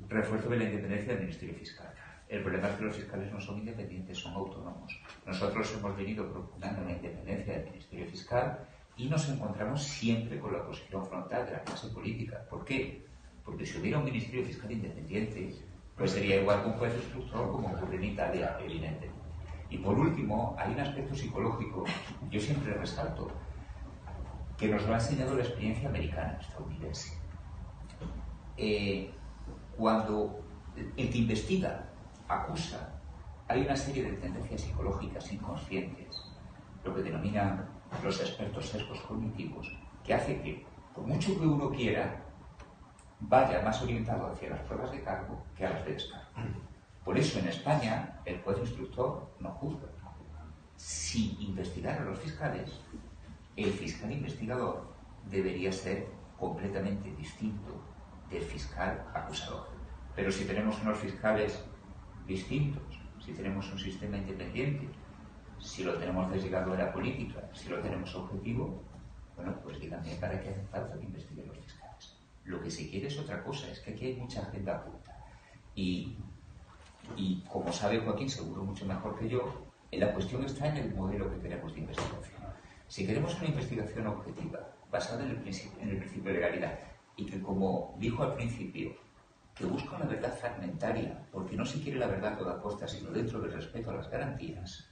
A: refuerzo de la independencia del Ministerio Fiscal. El problema es que los fiscales no son independientes, son autónomos. Nosotros hemos venido procurando la independencia del Ministerio Fiscal y nos encontramos siempre con la oposición frontal de la clase política. ¿Por qué? Porque si hubiera un Ministerio Fiscal independiente, pues sería igual que un juez instructor como ocurre en Italia, evidentemente. Y por último, hay un aspecto psicológico, yo siempre resalto, que nos lo ha enseñado la experiencia americana, estadounidense. Eh, cuando el que investiga acusa, hay una serie de tendencias psicológicas inconscientes, lo que denominan los expertos sesgos cognitivos, que hace que, por mucho que uno quiera, vaya más orientado hacia las pruebas de cargo que a las de descargo. Por eso en España el juez instructor no juzga. Si investigara a los fiscales, el fiscal investigador debería ser completamente distinto del fiscal acusador. Pero si tenemos unos fiscales distintos, si tenemos un sistema independiente, si lo tenemos desligado de la política, si lo tenemos objetivo, bueno, pues díganme para qué hace falta que investiguen los fiscales. Lo que se quiere es otra cosa, es que aquí hay mucha agenda oculta. Y, y como sabe Joaquín, seguro mucho mejor que yo, la cuestión está en el modelo que queremos de investigación. Si queremos una investigación objetiva, basada en el principio, en el principio de legalidad, y que, como dijo al principio, que busca una verdad fragmentaria, porque no se quiere la verdad a toda costa, sino dentro del respeto a las garantías,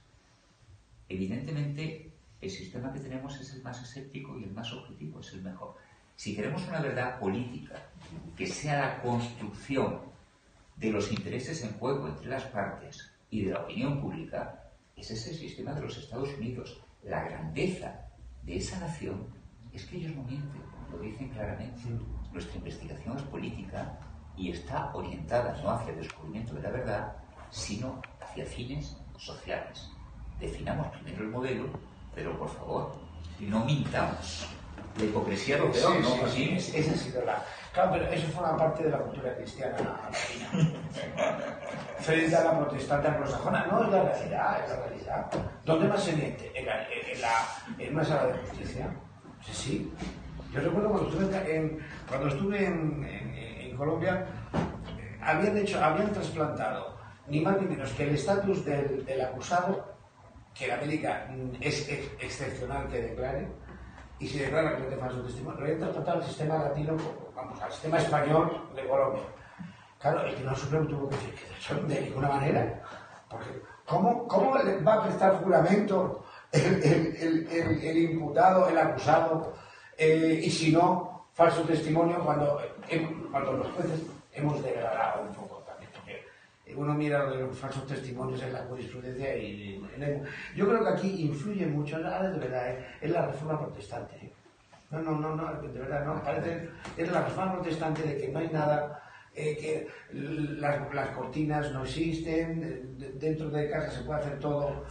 A: evidentemente el sistema que tenemos es el más escéptico y el más objetivo, es el mejor. Si queremos una verdad política, que sea la construcción de los intereses en juego entre las partes y de la opinión pública, ese es el sistema de los Estados Unidos. La grandeza de esa nación es que ellos no mienten, lo dicen claramente. Nuestra investigación es política y está orientada no hacia el descubrimiento de la verdad, sino hacia fines sociales. Definamos primero el modelo, pero por favor, no mintamos. La hipocresía lo peor, ¿no?
B: Sí, esa ha sido la... Claro, pero eso forma parte de la cultura cristiana latina. Frente a la protestante anglosajona, no es la realidad, es la realidad. ¿Dónde más se miente? ¿En, la, en, una sala de justicia? Sí, sí. Yo recuerdo cuando estuve en, cuando estuve en, Colombia, eh, habían, hecho, habían trasplantado ni más ni menos que el estatus del, del, acusado, que en América es excepcional que declare, y si declara que no te falso testimonio, lo habían trasplantado al sistema latino, vamos, al sistema español de Colombia. Claro, el Tribunal Supremo tuvo que decir que de ninguna manera, porque ¿cómo, cómo va a prestar juramento el, imputado, el acusado, eh, y si no, falso testimonio cuando, eh, cuando los jueces hemos degradado un poco uno mira los falsos testimonios en la jurisprudencia y yo creo que aquí influye mucho, de verdad, eh, es la reforma protestante. No, no, no, no, de verdad, no, parece, es la reforma protestante de que no hay nada, eh, que las, cortinas no existen, dentro de casa se puede hacer todo,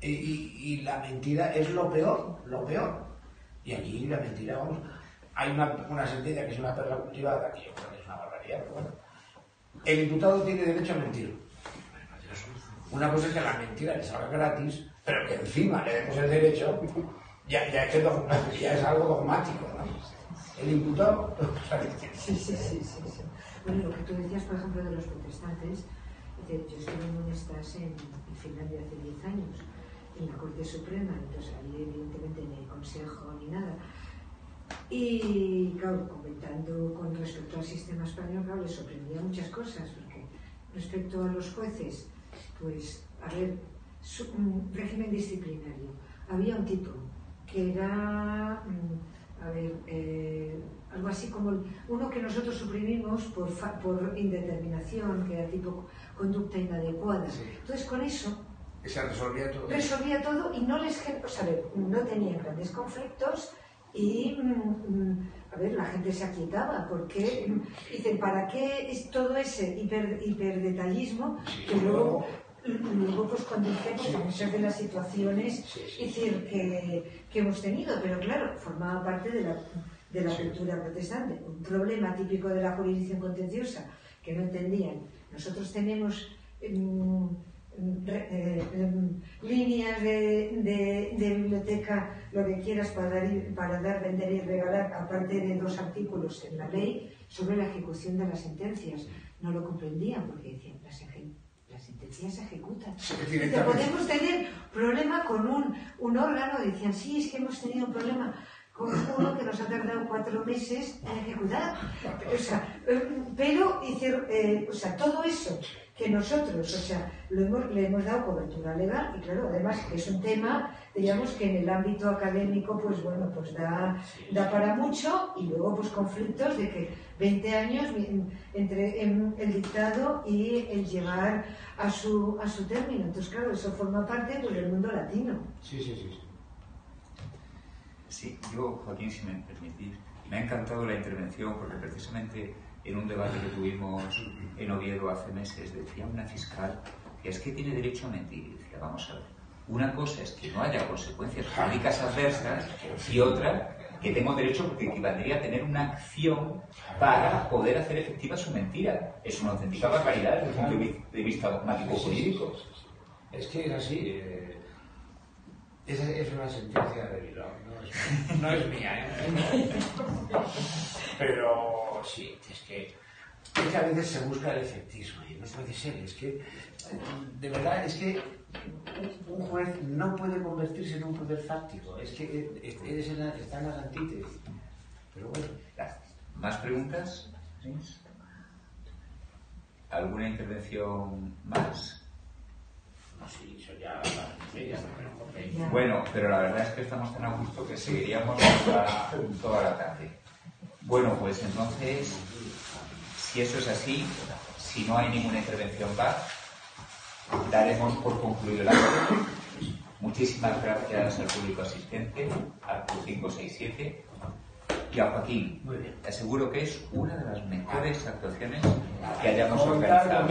B: y la mentira es lo peor, lo peor. Y aquí la mentira, vamos, hay una, una, sentencia que es una perla cultivada, que yo creo que es una barbaridad, pero bueno. El imputado tiene derecho a mentir. Una cosa es que la mentira le salga gratis, pero que encima le demos el derecho, ya, es, ya es algo dogmático, ¿no? El imputado...
D: sí, sí, sí, sí. Bueno, lo que tú decías, por ejemplo, de los protestantes, yo estuve en un estase en, en Finlandia hace 10 años, en la Corte Suprema, entonces ahí evidentemente ni consejo ni nada, y claro, con respecto al sistema español, claro, les sorprendía muchas cosas, porque respecto a los jueces, pues, a ver, su, un régimen disciplinario. Había un tipo que era, mm, a ver, eh, algo así como uno que nosotros suprimimos por, por indeterminación, que era tipo conducta inadecuada. Sí. Entonces, con eso
B: se resolvía todo.
D: Resolvía todo y no les, o sea, no tenían grandes conflictos y, mm, a ver, la gente se aquietaba, porque dicen, ¿para qué es todo ese hiper, hiperdetallismo que luego, luego pues conduce pues, a muchas de las situaciones decir, que, que, hemos tenido? Pero claro, formaba parte de la, de la cultura protestante. Un problema típico de la jurisdicción contenciosa que no entendían. Nosotros tenemos... eh, em, líneas de, de, de, biblioteca, lo que quieras para dar, para dar, vender y regalar, aparte de dos artículos en la ley sobre la ejecución de las sentencias. No lo comprendían porque decían, las, las sentencias se ejecutan. podemos tener problema con un, un órgano, decían, sí, es que hemos tenido un problema con uno que nos ha tardado cuatro meses en ejecutar. O sea, em, pero, eh, o sea, todo eso que nosotros, o sea, lo hemos, le hemos dado cobertura legal y claro, además es un tema, digamos que en el ámbito académico, pues bueno, pues da, da para mucho y luego pues conflictos de que 20 años entre el dictado y el llegar a su, a su término. Entonces, claro, eso forma parte pues, del mundo latino.
B: Sí, sí, sí.
A: Sí, yo, Joaquín, si me permitís, me ha encantado la intervención porque precisamente en un debate que tuvimos en Oviedo hace meses, decía una fiscal que es que tiene derecho a mentir. Y decía, vamos a ver, una cosa es que no haya consecuencias jurídicas adversas y otra que tengo derecho porque equivaldría a tener una acción para poder hacer efectiva su mentira. Es una auténtica barbaridad desde el punto de vista dogmático jurídico.
B: Es que es así. Eh, es, es, una sentencia de Bilbao, no es, no es mía, ¿eh? Pero sí, es que, es que a veces se busca el efectismo y no puede ser. Es que, de verdad, es que un juez no puede convertirse en un poder fáctico. Es que eres en está en las antítesis. Pero bueno.
A: ¿Más preguntas? ¿Alguna intervención más?
B: No, sí, eso ya,
A: Bueno, pero la verdad es que estamos tan a gusto que seguiríamos toda, la tarde. Bueno, pues entonces, si eso es así, si no hay ninguna intervención más, daremos por concluido el acto. Muchísimas gracias al público asistente, al 567 y a Joaquín. Te aseguro que es una de las mejores actuaciones que hayamos organizado.